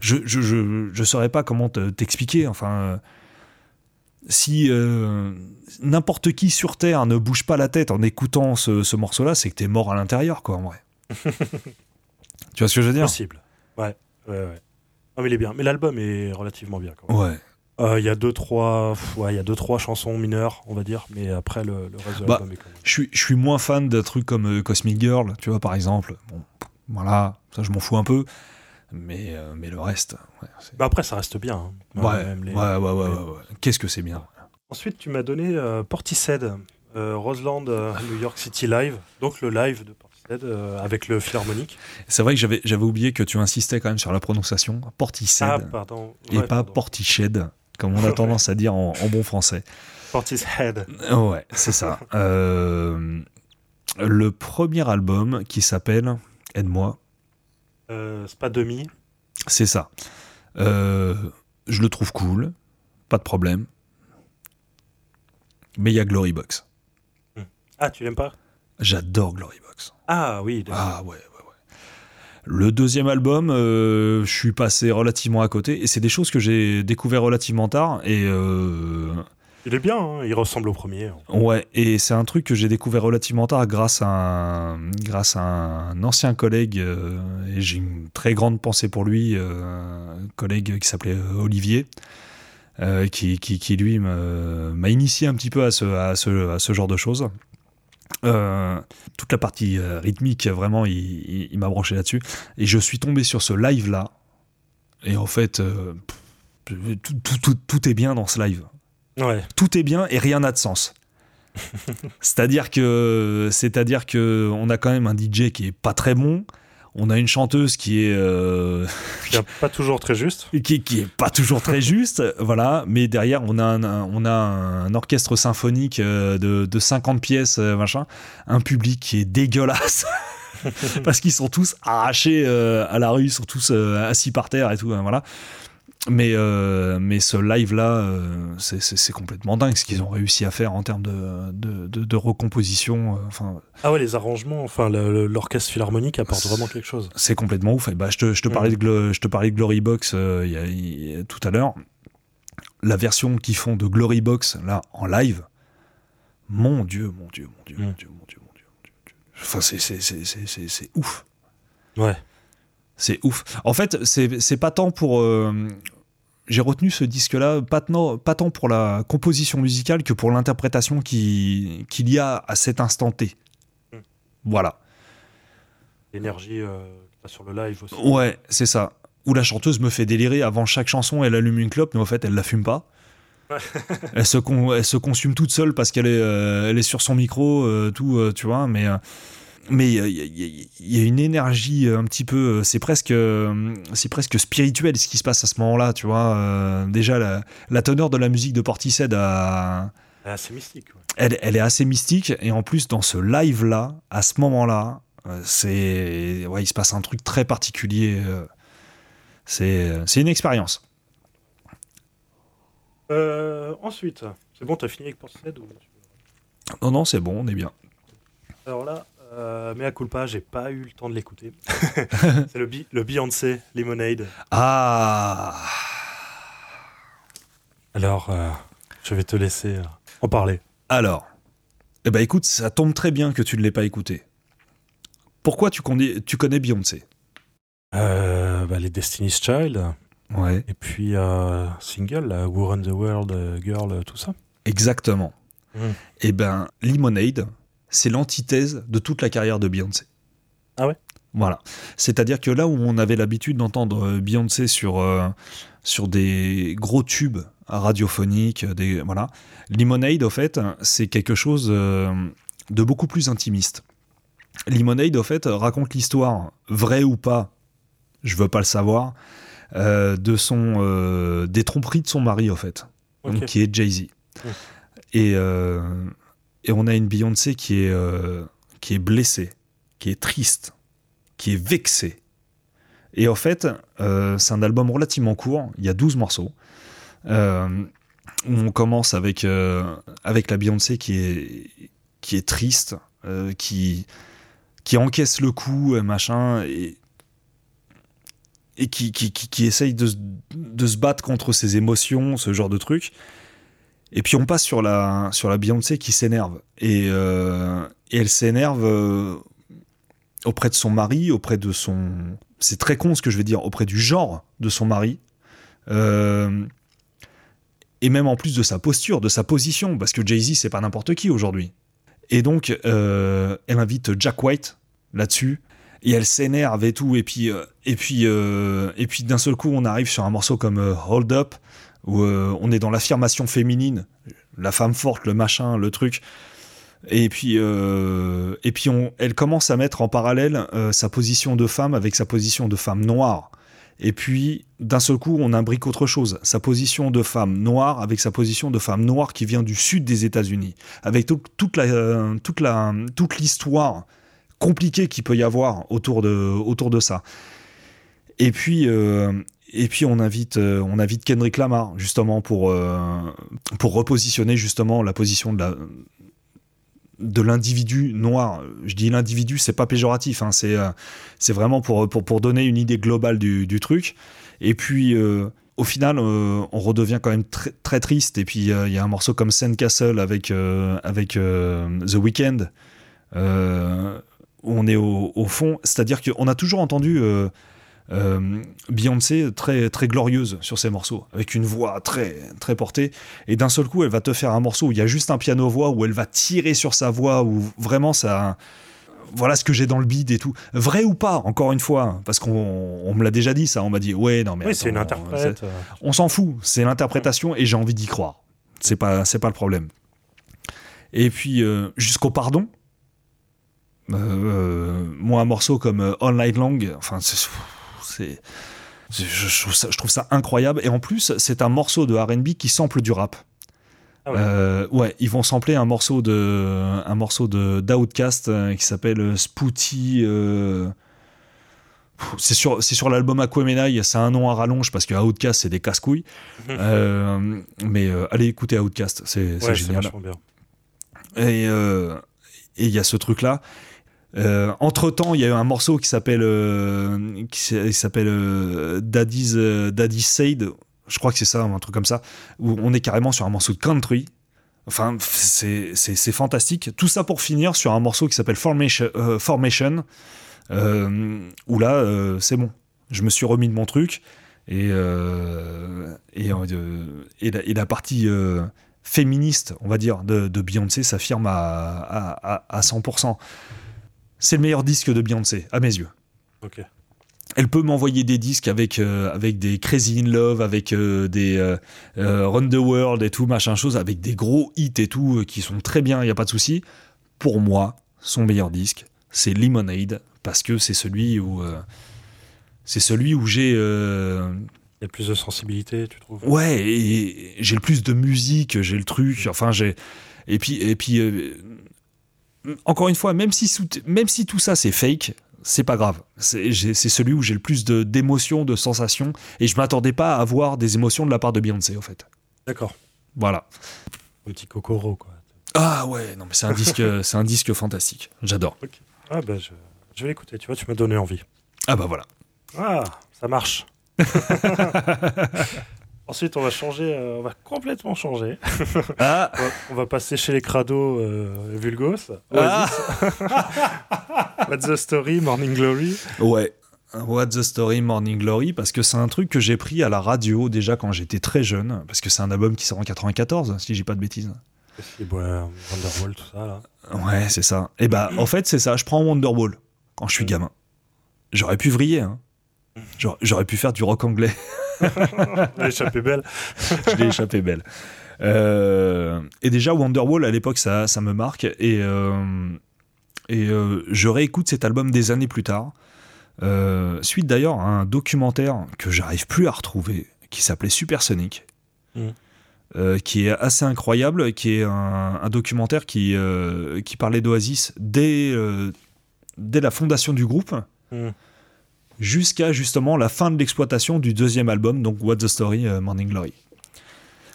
je, je, je, je saurais pas comment te- t'expliquer. Enfin, euh, si euh, n'importe qui sur Terre ne bouge pas la tête en écoutant ce, ce morceau-là, c'est que t'es mort à l'intérieur, quoi, en vrai. tu vois ce que je veux dire? Possible. Ouais, ouais, ouais. Non, mais il est bien. Mais l'album est relativement bien, quand même. Ouais. Euh, Il y a deux, trois, pff, ouais, il y a deux, trois chansons mineures, on va dire. Mais après, le, le reste de Bah, l'album est quand même. Je suis, je suis moins fan d'un truc comme euh, Cosmic Girl, tu vois, par exemple. Bon, voilà, ça, je m'en fous un peu. Mais, euh, mais le reste, ouais, Bah, après, ça reste bien. hein. Ouais, les- ouais, ouais, ouais, ouais, les- ouais. Qu'est-ce que c'est bien. Ensuite, tu m'as donné euh, Portishead, euh, Roseland euh, New York City Live. Donc, le live de Portishead euh, avec le Philharmonique. C'est vrai que j'avais, j'avais oublié que tu insistais quand même sur la prononciation. Portishead Ah, pardon. et pas pardon. Portiched, comme on a tendance à dire en, en bon français. Portishead. Ouais, c'est ça. Euh, le premier album qui s'appelle Aide-moi, Spa Demi. c'est ça. Euh, je le trouve cool, pas de problème. Mais il y a Glory Box. Ah, tu l'aimes pas? J'adore Glory Box. Ah, oui. Ah ouais, ouais, ouais. Le deuxième album, euh, je suis passé relativement à côté, et c'est des choses que j'ai découvert relativement tard, et euh, Il est bien, hein, il ressemble au premier. ouais, et c'est un truc que j'ai découvert relativement tard grâce à un, grâce à un ancien collègue, euh, et j'ai une très grande pensée pour lui, euh, un collègue qui s'appelait euh, Olivier. euh, qui, qui, lui m'a initié un petit peu à ce, à ce, à ce genre de choses. Euh, toute la partie euh, rythmique, vraiment, il, m'a branché là-dessus. Et je suis tombé sur ce live-là. Et en fait, euh, tout- tout- tout est bien dans ce live. Ouais. Tout est bien et rien n'a de sens. c'est-à-dire que, c'est-à-dire que on a quand même un DJ qui est pas très bon. On a une chanteuse qui est euh, Il est pas toujours très juste. qui, qui est pas toujours très juste, voilà, mais derrière on a un, un- on a un orchestre symphonique euh, de, de 50 pièces, euh, machin, un public qui est dégueulasse. Parce qu'ils sont tous arrachés euh, à la rue, ils sont tous euh, assis par terre et tout, hein, voilà. Mais, euh, mais ce live-là, euh, c'est- complètement dingue ce qu'ils ont réussi à faire en termes de, de, de- de recomposition. euh, Enfin, Ah ouais, les arrangements, enfin, l'orchestre philharmonique apporte vraiment quelque chose. C'est complètement ouf. Et bah, je, te, je, te parlais de, Glo- je te parlais de Glory Box euh, il y a- il y a- tout à l'heure. La version qu'ils font de Glory Box, là, en live, mon Dieu, mon Dieu, mon Dieu, mon Mm. Dieu, mon Dieu, mon Dieu, mon Dieu, mon Dieu. Enfin, c'est- ouf. Ouais. C'est ouf. En fait, c'est c'est pas tant pour. euh, J'ai retenu ce disque-là, pas, tant- pas tant pour la composition musicale que pour l'interprétation qui- qu'il y a à cet instant T. Mm. Voilà. L'énergie euh, sur le live aussi. Ouais, c'est ça. Où la chanteuse me fait délirer avant chaque chanson, elle allume une clope, mais en fait, elle la fume pas. elle, se con- elle se consume toute seule parce qu'elle est, euh, elle est sur son micro, euh, tout, tu vois. Mais, mais il y, a- y une énergie euh, un petit peu. euh, C'est presque, euh, c'est presque spirituel ce qui se passe à ce moment-là, tu vois. Euh, déjà, la, la teneur de la musique de Portishead a Ah, C'est mystique. ouais. elle, elle est assez mystique et en plus dans ce live là à ce moment là c'est ouais il se passe un truc très particulier c'est c'est une expérience Euh, ensuite, c'est bon, t'as fini avec Portishead ou... non non c'est bon on est bien Alors là, euh, mea culpa, j'ai pas eu le temps de l'écouter. c'est le, le Beyoncé Lemonade. ah Alors, euh, je vais te laisser euh, en parler. alors eh ben écoute ça tombe très bien que tu ne l'aies pas écouté pourquoi tu connais tu connais Beyoncé? Euh, bah, les Destiny's Child. Ouais. Et puis single, là, Who Run the World, Girl, tout ça. Exactement. Mm. Et ben, Lemonade, c'est l'antithèse de toute la carrière de Beyoncé. Ah ouais? Voilà. C'est-à-dire que là où on avait l'habitude d'entendre euh, Beyoncé sur, euh, sur des gros tubes radiophoniques, des, voilà, Lemonade, au fait, c'est quelque chose euh, de beaucoup plus intimiste. Lemonade, au fait, raconte l'histoire, vraie ou pas, je veux pas le savoir, euh, de son, euh, des tromperies de son mari, au fait, donc, qui est Jay-Z. Et, euh, et on a une Beyoncé qui est, euh, qui est blessée, qui est triste, qui est vexée. Et en fait, euh, c'est un album relativement court, il y a 12 morceaux. Euh, on commence avec, avec la Beyoncé qui est, qui est triste, qui, qui encaisse le coup, machin, et, et qui, qui, qui, qui essaye de, de se battre contre ses émotions, ce genre de truc. Et puis on passe sur la, sur la Beyoncé qui s'énerve. Et, euh, elle s'énerve euh, auprès de son mari, auprès de son... C'est très con ce que je vais dire, auprès du genre de son mari. Euh, et même en plus de sa posture, de sa position, parce que Jay-Z, c'est pas n'importe qui aujourd'hui. Et donc, elle invite Jack White là-dessus, et elle s'énerve et tout, et puis, et puis, et puis d'un seul coup, on arrive sur un morceau comme Hold Up, où euh, on est dans l'affirmation féminine, la femme forte, le machin, le truc. Et puis, euh, et puis elle commence à mettre en parallèle euh, sa position de femme avec sa position de femme noire. Et puis, d'un seul coup, on imbrique autre chose. Sa position de femme noire avec sa position de femme noire qui vient du sud des États-Unis. Avec tout- toute la, toute l'histoire compliquée qu'il peut y avoir autour de, ça. Et puis, et puis on invite, euh, on invite Kendrick Lamar justement pour, euh, pour repositionner justement la position de la de l'individu noir. Je dis l'individu, c'est pas péjoratif, hein, c'est euh, vraiment pour, pour, pour donner une idée globale du, du truc. Et puis, au final, on redevient quand même très, très triste. Et puis, il y a un morceau comme Sandcastle avec, avec The Weeknd, où on est au, au fond. C'est-à-dire qu'on a toujours entendu euh, Beyoncé très, très glorieuse sur ses morceaux, avec une voix très, très portée. Et d'un seul coup, elle va te faire un morceau où il y a juste un piano-voix, où elle va tirer sur sa voix, où vraiment ça voilà ce que j'ai dans le bide et tout. Vrai ou pas, encore une fois, parce qu'on on me l'a déjà dit ça, on m'a dit ouais non mais Oui, c'est une interprète. euh, c'est- on s'en fout, c'est l'interprétation et j'ai envie d'y croire. C'est pas c'est pas le problème. Et puis euh, jusqu'au pardon. euh, moi un morceau comme All Night Long, enfin c'est je, je trouve ça, je trouve ça incroyable et en plus c'est un morceau de R&B qui sample du rap. Ah ouais. Euh, ouais, ils vont sampler un morceau de un morceau de d'Outcast euh, qui s'appelle Spooty. euh, C'est sur, c'est sur l'album Aquamenai, c'est un nom à rallonge parce que Outcast c'est des casse-couilles. Mais allez écouter Outcast, c'est ouais, génial. bien. Et et il y a ce truc-là. entre temps, il y a eu un morceau qui s'appelle euh, qui s'appelle euh, Daddy's, euh, Daddy's Said. Je crois que c'est ça, un truc comme ça, où on est carrément sur un morceau de country. Enfin, c'est fantastique. Tout ça pour finir sur un morceau qui s'appelle Formation, euh, euh, où là, euh, c'est bon. Je me suis remis de mon truc. Et, euh, et, euh, la, partie euh, féministe, on va dire, de, de Beyoncé s'affirme à, à, à, à 100%. C'est le meilleur disque de Beyoncé, à mes yeux. Ok. Elle peut m'envoyer des disques avec, euh, avec des Crazy in Love, avec euh, des euh, Run the World et tout, machin chose, avec des gros hits et tout, qui sont très bien, il n'y a pas de souci. Pour moi, son meilleur disque, c'est Lemonade, parce que c'est celui où... c'est celui où j'ai... Il y a plus de sensibilité, tu trouves? Ouais, et j'ai le plus de musique, j'ai le truc, enfin j'ai... Et puis, et puis encore une fois, même si, sous- même si tout ça c'est fake, c'est pas grave. C'est celui où j'ai le plus de- d'émotions, de, sensations, et je m'attendais pas à avoir des émotions de la part de Beyoncé, en fait. D'accord. Voilà. Petit cocoro, quoi. Ah ouais, non mais c'est un disque, c'est un disque fantastique. J'adore. Ah bah, je, je vais l'écouter, tu vois, tu m'as donné envie. Ah bah voilà. Ah, ça marche. Ensuite, on va changer, euh, on va complètement changer. Ah, On va, on va passer chez les crados euh, Vulgos. Ah. What's the story, Morning Glory. ouais. What the Story, Morning Glory, parce que c'est un truc que j'ai pris à la radio déjà quand j'étais très jeune, parce que c'est un album qui sort en 94, si j'ai pas de bêtises. Wonderwall, tout ça, là. Ouais, c'est ça. Et bah, en fait, c'est ça. Je prends Wonderwall quand je suis gamin. J'aurais pu vriller, hein. J'aurais pu faire du rock anglais. échappé belle. je l'ai échappé belle. Euh, et déjà, Wonderwall, à l'époque, ça, ça me marque. Et, euh, et euh, je réécoute cet album des années plus tard. suite d'ailleurs à un documentaire que j'arrive plus à retrouver, qui s'appelait Supersonic. Mm. qui est assez incroyable, qui est un, documentaire qui, qui parlait d'Oasis dès, dès la fondation du groupe. Mm jusqu'à justement la fin de l'exploitation du deuxième album, donc What's the Story, euh, Morning Glory.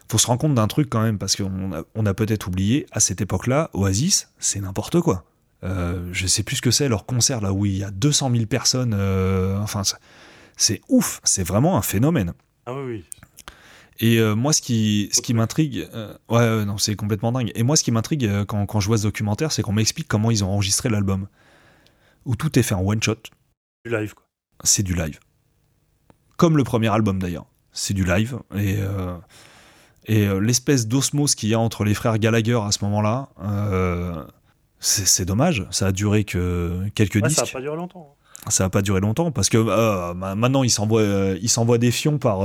Faut se rendre compte d'un truc quand même, parce qu'on a, on a peut-être oublié, à cette époque-là, Oasis, c'est n'importe quoi. Euh, je sais plus ce que c'est, leur concert là où il y a 200 000 personnes, euh, enfin, c'est ouf, c'est vraiment un phénomène. Ah oui, oui. Et euh, moi, ce qui, ce qui m'intrigue, ouais, non, c'est complètement dingue. Et moi, ce qui m'intrigue quand, quand, je vois ce documentaire, c'est qu'on m'explique comment ils ont enregistré l'album. Où tout est fait en one shot. Du live, c'est du live. Comme le premier album d'ailleurs. C'est du live. Et, euh, et euh, l'espèce d'osmose qu'il y a entre les frères Gallagher à ce moment-là, euh, c'est dommage. Ça a duré que quelques disques. Ça n'a pas duré longtemps. Hein. Ça n'a pas duré longtemps parce que maintenant ils s'envoient des fions par,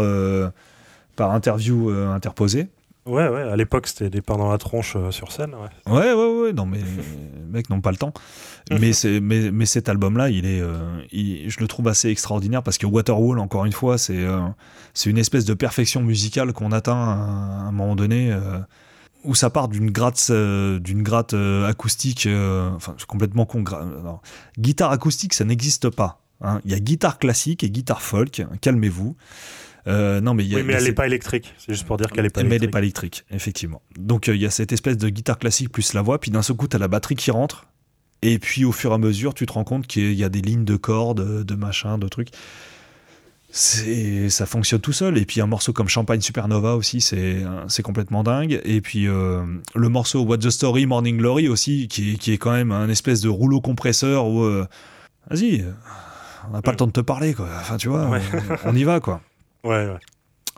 par interview interposée. Ouais, ouais, à l'époque c'était des pains dans la tronche euh, sur scène. Ouais. ouais, ouais, ouais, non, mais les mecs n'ont pas le temps. mais, mais, mais cet album-là, il est, euh, je le trouve assez extraordinaire parce que Waterwall, encore une fois, c'est euh, c'est une espèce de perfection musicale qu'on atteint à, un moment donné où ça part d'une gratte, d'une gratte acoustique, enfin, complètement con. guitare acoustique, ça n'existe pas. Hein. Il y a guitare classique et guitare folk, calmez-vous. Euh, non, mais, oui, mais elle n'est pas électrique. C'est juste pour dire qu'elle n'est pas électrique. Mais elle n'est pas électrique, effectivement. Donc euh, il y a cette espèce de guitare classique plus la voix, puis d'un seul coup, tu as la batterie qui rentre. Et puis au fur et à mesure, tu te rends compte qu'il y a des lignes de cordes, de machin, de trucs. C'est, ça fonctionne tout seul. Et puis un morceau comme Champagne Supernova aussi, c'est, c'est complètement dingue. Et puis euh, le morceau What the Story, Morning Glory aussi, qui, qui est quand même un espèce de rouleau compresseur où, vas-y, on n'a pas le temps de te parler, quoi. Enfin, tu vois, on, y va, quoi. Ouais.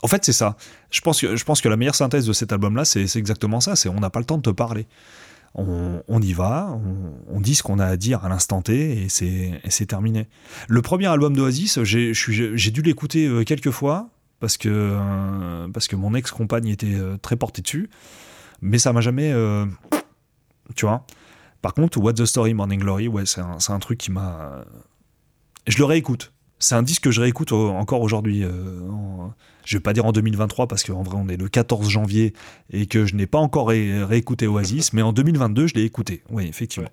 En fait, c'est ça. Je pense, que, je pense que la meilleure synthèse de cet album-là, c'est exactement ça. C'est on n'a pas le temps de te parler. On, on y va, on, dit ce qu'on a à dire à l'instant T et c'est terminé. Le premier album d'Oasis, j'ai dû l'écouter euh, quelques fois parce que, euh, parce que mon ex-compagne était euh, très portée dessus, mais ça m'a jamais. tu vois Par contre, What the Story Morning Glory, ouais, c'est un, un, truc qui m'a. Je le réécoute c'est un disque que je réécoute encore aujourd'hui. Euh, je vais pas dire en 2023 parce qu'en vrai on est le 14 janvier et que je n'ai pas encore réécouté Oasis, mais en 2022 je l'ai écouté. Oui, effectivement.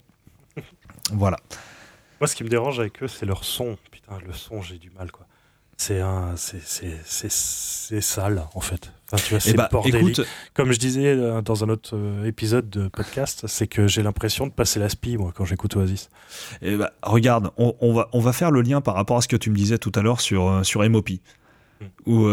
Voilà. Moi, ce qui me dérange avec eux, c'est leur son. Putain, le son, j'ai du mal, quoi c'est un c'est sale en fait enfin, tu vois, eh c'est bah, bordélique. comme je disais euh, dans un autre euh, épisode de podcast c'est que j'ai l'impression de passer la spie moi quand j'écoute Oasis. Et eh bah, regarde on, on, va on va faire le lien par rapport à ce que tu me disais tout à l'heure sur euh, sur MOP hmm. où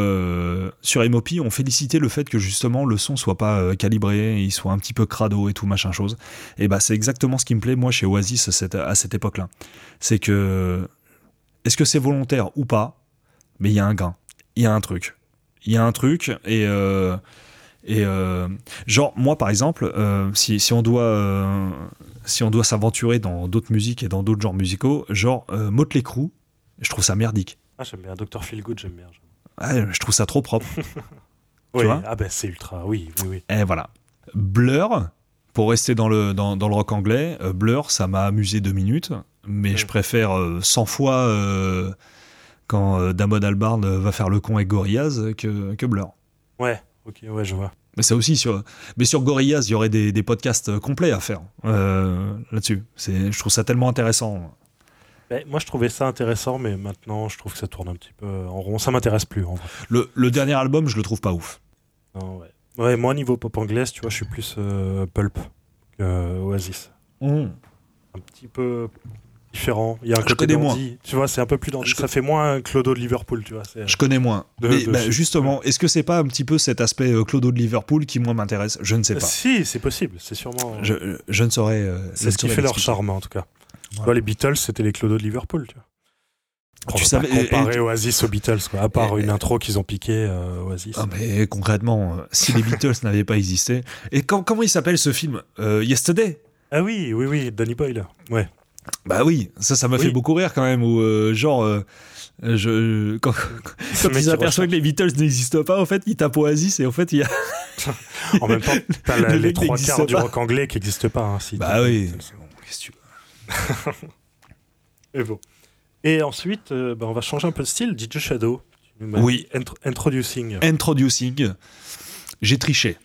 sur MOP on félicitait le fait que justement le son soit pas calibré il soit un petit peu crado et tout machin chose. Et bah c'est exactement ce qui me plaît moi chez Oasis à cette, à cette époque là c'est que est-ce que c'est volontaire ou pas? Mais il y a un gain, il y a un truc. Il y a un truc et. Euh, et euh, genre, moi par exemple, euh, si, si, on doit, si on doit s'aventurer dans d'autres musiques et dans d'autres genres musicaux, genre Motley Crue, je trouve ça merdique. Ah, j'aime bien. Dr. Feelgood, j'aime bien. je trouve ça trop propre. oui, ah ben c'est ultra, oui, oui, oui. Et voilà. Blur, pour rester dans le, dans, dans le rock anglais, Blur, ça m'a amusé deux minutes, mais je préfère 100 fois quand euh, Damon Albarn euh, va faire le con avec Gorillaz que, que Blur. Ouais, ok, ouais, je vois. Mais ça aussi, sur, mais sur Gorillaz, il y aurait des, des podcasts euh, complets à faire là-dessus. Je trouve ça tellement intéressant. Moi, je trouvais ça intéressant, mais maintenant, je trouve que ça tourne un petit peu en rond. Ça m'intéresse plus, en vrai. Le, le, dernier album, je le trouve pas ouf. Non, ouais. ouais moi, niveau pop anglaise, tu vois, je suis plus Pulp que Oasis. Mmh. Un petit peu différent. Il y a un je côté moins. Tu vois, c'est un peu plus dandy. Ça fait moins Clodo de Liverpool, tu vois. Je connais moins. mais bah, justement, est-ce que c'est pas un petit peu cet aspect euh, Clodo de Liverpool qui moi m'intéresse? Je ne sais pas. Si, c'est possible. C'est sûrement. Je, je ne saurais. Euh, c'est ce qui fait leur charme en tout cas. les Beatles, c'était les Clodo de Liverpool, tu vois. tu va savais, pas comparer Oasis aux Beatles, quoi, à part une intro qu'ils ont piqué euh, Oasis. Ah, mais concrètement, euh, si les Beatles n'avaient pas existé. Et comment il s'appelle ce film euh, Yesterday? Ah oui, oui, oui, Danny Boyle. Ouais. Bah oui, ça, ça m'a fait beaucoup rire quand même. Ou genre. Je, quand, quand ils s'aperçoivent que les Beatles n'existent pas, en fait, ils tapent Oasis et en fait, il y a. en même temps, t'as les trois quarts du rock anglais qui n'existent pas. Hein, bah oui. Qu'est-ce que tu veux Et bon. Et ensuite, euh, bah, on va changer un peu de style. DJ Shadow. Oui. introducing. Introducing. J'ai triché.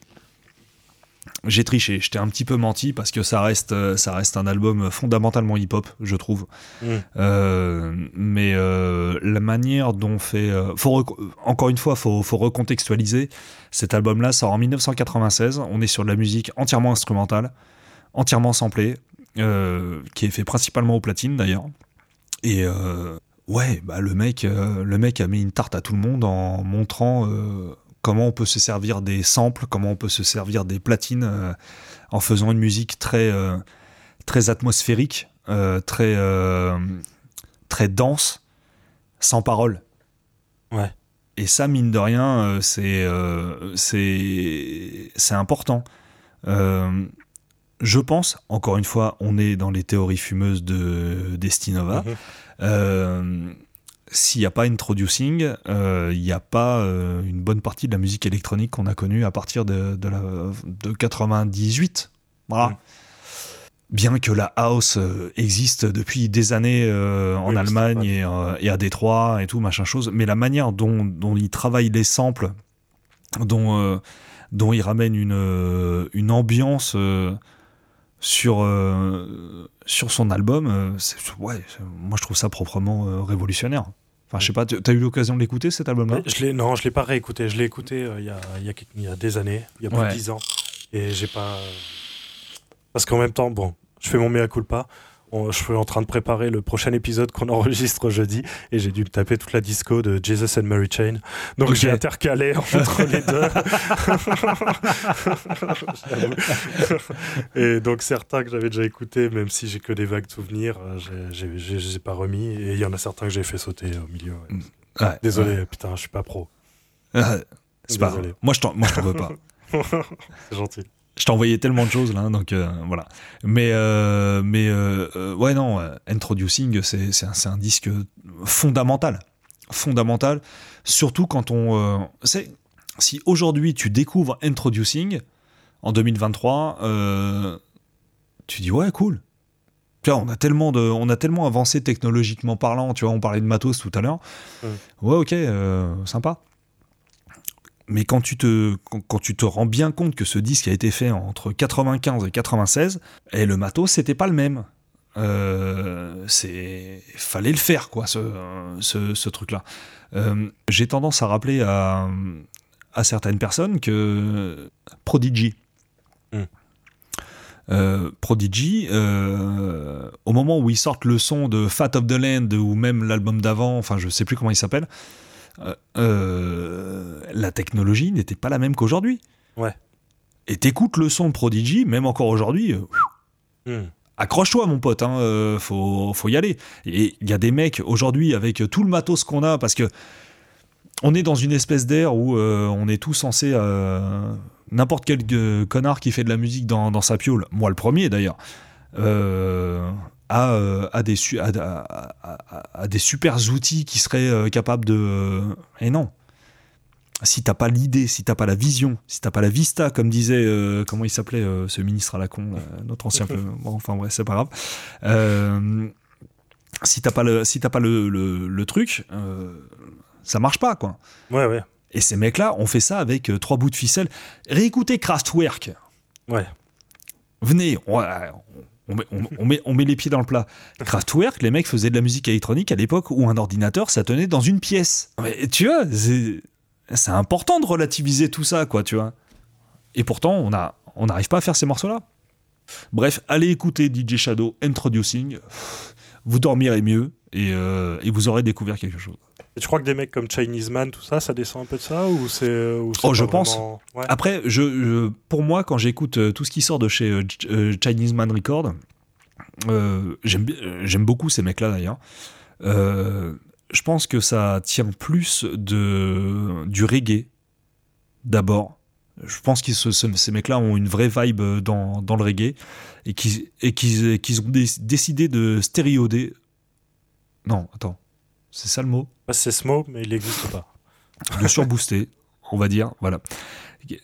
J'ai triché. Je t'ai un petit peu menti parce que ça reste, euh, ça reste un album fondamentalement hip-hop, je trouve. Mm. Euh, mais la manière dont fait. faut encore une fois, faut, faut recontextualiser. Cet album-là sort en 1996. On est sur de la musique entièrement instrumentale, entièrement samplée, qui est fait principalement au platine d'ailleurs. Et euh, ouais, bah, le, mec, euh, le mec a mis une tarte à tout le monde en montrant euh, comment on peut se servir des samples, comment on peut se servir des platines en faisant une musique très, très atmosphérique, très, très dense, sans parole. Ouais. Et ça, mine de rien, c'est c'est important je pense, encore une fois, on est dans les théories fumeuses de Destinova. Mhm. Euh, s'il n'y a pas introducing, euh, il n'y a pas euh, une bonne partie de la musique électronique qu'on a connue à partir de, de, 98. Voilà. Mhm. Bien que la house existe depuis des années en Allemagne et, à Détroit et tout, machin chose, mais la manière dont, dont ils travaillent les samples, dont, dont ils ramènent une, une ambiance sur, euh, sur son album, euh, ouais, moi je trouve ça proprement euh, révolutionnaire. Enfin, je sais pas, tu as eu l'occasion de l'écouter cet album-là? Je Non, je l'ai pas réécouté. Je l'ai écouté il y, a, y, a, y, a, des années, il y a plus de 10 ans. Et j'ai pas. Parce qu'en même temps, bon, je fais mon mea culpa je suis en train de préparer le prochain épisode qu'on enregistre jeudi et j'ai dû me taper toute la disco de Jesus and Mary Chain. Donc j'ai intercalé entre les deux. et donc certains que j'avais déjà écoutés, même si j'ai que des vagues souvenirs, euh, je les ai pas remis. Et il y en a certains que j'ai fait sauter au milieu. Désolé, putain, je suis pas pro. c'est pas. Moi, je t'en veux pas. c'est gentil je t'ai envoyé tellement de choses là, donc euh, voilà. Mais, euh, mais euh, ouais, non, Introducing, c'est un, un, disque fondamental. Fondamental, surtout quand on. c'est si aujourd'hui tu découvres Introducing en 2023, tu dis ouais, cool. Tu vois, on a tellement de, on a tellement avancé technologiquement parlant. Tu vois, on parlait de matos tout à l'heure. Ouais, ok, sympa mais quand tu, te, quand, tu te rends bien compte que ce disque a été fait entre 95 et 96, et le matos, c'était pas le même. Euh, c'est fallait le faire quoi ce, ce, truc là euh, j'ai tendance à rappeler à, à, certaines personnes que Prodigy hmm. euh, Prodigy, euh, au moment où ils sortent le son de Fat of the Land ou même l'album d'avant, enfin je sais plus comment il s'appelle, euh, euh, la technologie n'était pas la même qu'aujourd'hui. Ouais. Et t'écoutes le son de Prodigy, même encore aujourd'hui. Euh, hmm. Accroche-toi, mon pote, hein, faut, faut, y aller. Et il y a des mecs aujourd'hui avec tout le matos qu'on a, parce que on est dans une espèce d'air où on est tous censé. N'importe quel connard qui fait de la musique dans, dans sa piole, moi le premier d'ailleurs, à, euh, à, des, à, des super outils qui seraient euh, capables de. Euh, et non. Si t'as pas l'idée, si t'as pas la vision, si t'as pas la vista, comme disait, comment il s'appelait ce ministre à la con, notre ancien peu. Bon, enfin, ouais, c'est pas grave. si t'as pas le, si pas le, le, truc, ça marche pas, quoi. Ouais, ouais. Et ces mecs-là ont fait ça avec trois bouts de ficelle. Réécoutez Kraftwerk. Ouais. Venez, on, on met, on, met, les pieds dans le plat. Kraftwerk, les mecs faisaient de la musique électronique à l'époque où un ordinateur, ça tenait dans une pièce. Mais, tu vois, c'est important de relativiser tout ça, quoi, tu vois. Et pourtant, on a, on n'arrive pas à faire ces morceaux-là. Bref, allez écouter DJ Shadow Introducing. Vous dormirez mieux et, euh, et vous aurez découvert quelque chose. Et tu crois que des mecs comme Chinese Man, tout ça, ça descend un peu de ça ou c'est Oh, je pense. Après, je, pour moi, quand j'écoute euh, tout ce qui sort de chez euh, euh, Chinese Man Record, j'aime beaucoup ces mecs-là d'ailleurs. je pense que ça tient plus de, du reggae, d'abord. Je pense que ces mecs-là ont une vraie vibe dans, dans le reggae et qu'ils et qu'ils ont décidé de stéréoder. Non, attends. C'est ça le mot C'est ce mot, mais il n'existe pas. De surbooster, on va dire. Voilà.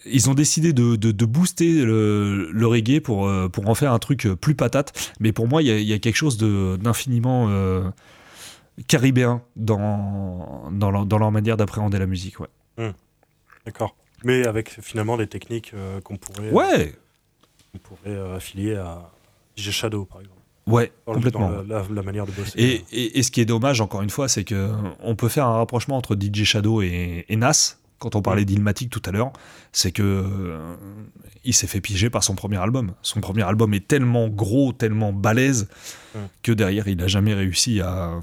Ils ont décidé de, de, booster le, le, reggae pour, euh, pour en faire un truc plus patate. Mais pour moi, il y, y, a quelque chose d'infiniment euh, caribéen dans, dans, leur, dans leur manière d'appréhender la musique. Ouais. Hmm. D'accord. Mais avec finalement des techniques euh, qu'on pourrait, ouais. pourrait affilier à DJ Shadow, par exemple. Ouais, complètement. la, manière de bosser. Et, et, ce qui est dommage, encore une fois, c'est que on peut faire un rapprochement entre DJ Shadow et, et Nas, quand on parlait d'Ilmatic tout à l'heure, c'est que euh, il s'est fait piéger par son premier album. Son premier album est tellement gros, tellement balèze, que derrière, il n'a jamais réussi à,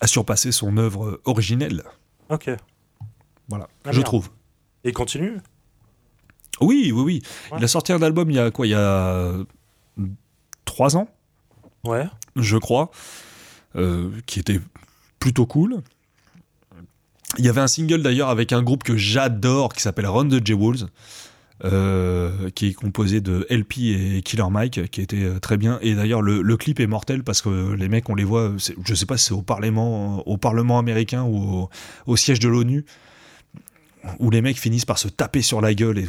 à surpasser son œuvre originelle. Ok. Voilà, ah, je trouve. Et il continue? Oui, oui, oui. Il a sorti un album il y a quoi? Il y a trois ans Ouais. Je crois. Euh, qui était plutôt cool. Il y avait un single d'ailleurs avec un groupe que j'adore qui s'appelle Run the Jewels. Euh, qui est composé de LP et Killer Mike, qui était euh, très bien. Et d'ailleurs, le, clip est mortel parce que les mecs, on les voit, je sais pas si c'est au Parlement, au Parlement américain ou au, siège de l'ONU, où les mecs finissent par se taper sur la gueule et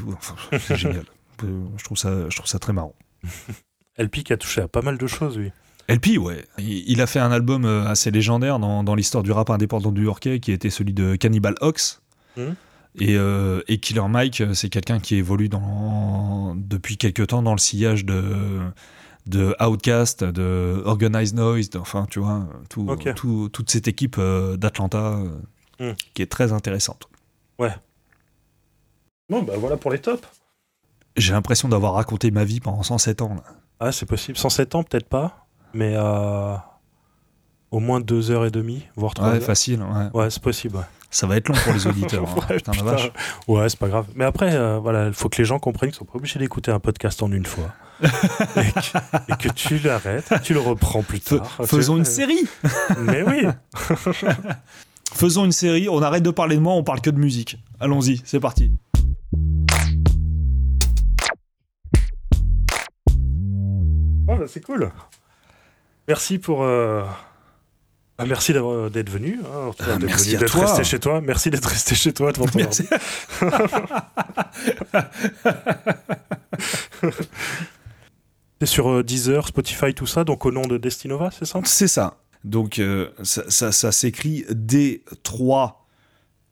c'est génial. Je trouve, ça, je trouve ça très marrant. LP qui a touché à pas mal de choses, oui. LP, ouais. Il a fait un album euh, assez légendaire dans, l'histoire du rap indépendant du Yorkais, qui était celui de Cannibal Ox. Hmm. Euh, et, Killer Mike, euh, c'est quelqu'un qui évolue dans, depuis quelques temps dans le sillage de, de Outcast, de Organized Noise, enfin, tu vois, tout, toute cette équipe d'Atlanta hmm. qui est très intéressante. Ouais. Bon, bah voilà pour les tops. J'ai l'impression d'avoir raconté ma vie pendant 107 ans. Là. Ah, c'est possible. 107 ans, peut-être pas mais euh, au moins deux heures et demie, voire trois ouais, facile. Ouais, c'est possible. Ça va être long pour les auditeurs. hein. Ouais, c'est pas grave. Mais après, euh, voilà, il faut que les gens comprennent qu'ils sont pas obligés d'écouter un podcast en une fois. et, que, tu l'arrêtes, tu le reprends plus tard. faisons une série. Mais oui. faisons une série. On arrête de parler de moi, on parle que de musique. Allons-y, c'est parti. Bah, c'est cool. Merci pour. Euh... Ah, merci d'être venu. Hein, ah, merci d'être resté chez toi. Merci d'être resté chez toi devant ton merci. C'est sur euh, Deezer, Spotify, tout ça, donc au nom de Destinova, c'est ça? C'est ça. Donc euh, ça, ça, ça s'écrit D3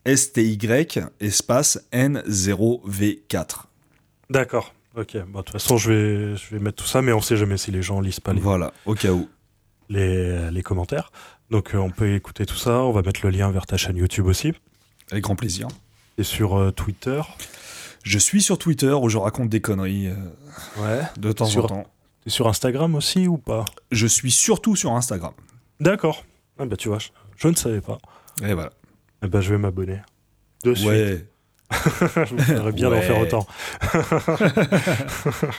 STY espace N0V4. D'accord. Ok, de toute façon, je vais, je vais mettre tout ça, mais on sait jamais si les gens lisent pas les, voilà, au cas où. les, les commentaires. Donc, euh, on peut écouter tout ça. On va mettre le lien vers ta chaîne YouTube aussi. Avec grand plaisir. Et sur euh, Twitter Je suis sur Twitter où je raconte des conneries euh, ouais. de temps en temps. T'es sur Instagram aussi ou pas? Je suis surtout sur Instagram. D'accord. Ah bah tu vois, je, ne savais pas. Et voilà. Eh bah je vais m'abonner. De suite. Ouais. je bien d'en faire autant.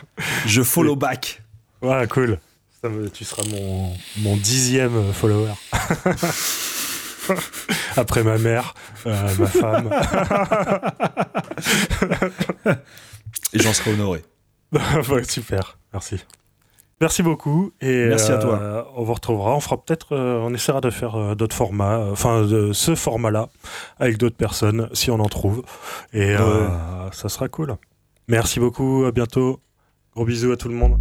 je follow back. Ouais, cool. tu seras mon, mon dixième follower. Après ma mère, euh, ma femme. Et j'en serai honoré. super, merci. Merci beaucoup et merci à toi. Euh, on vous retrouvera. On fera peut-être, euh, on essaiera de faire euh, d'autres formats, enfin ce format-là avec d'autres personnes si on en trouve et ça sera cool. Merci beaucoup, à bientôt. Gros bisous à tout le monde.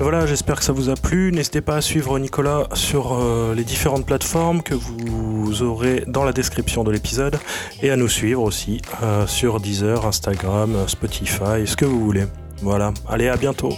Voilà, j'espère que ça vous a plu. N'hésitez pas à suivre Nicolas sur euh, les différentes plateformes que vous aurez dans la description de l'épisode et à nous suivre aussi euh, sur Deezer, Instagram, Spotify, ce que vous voulez. Voilà, allez à bientôt.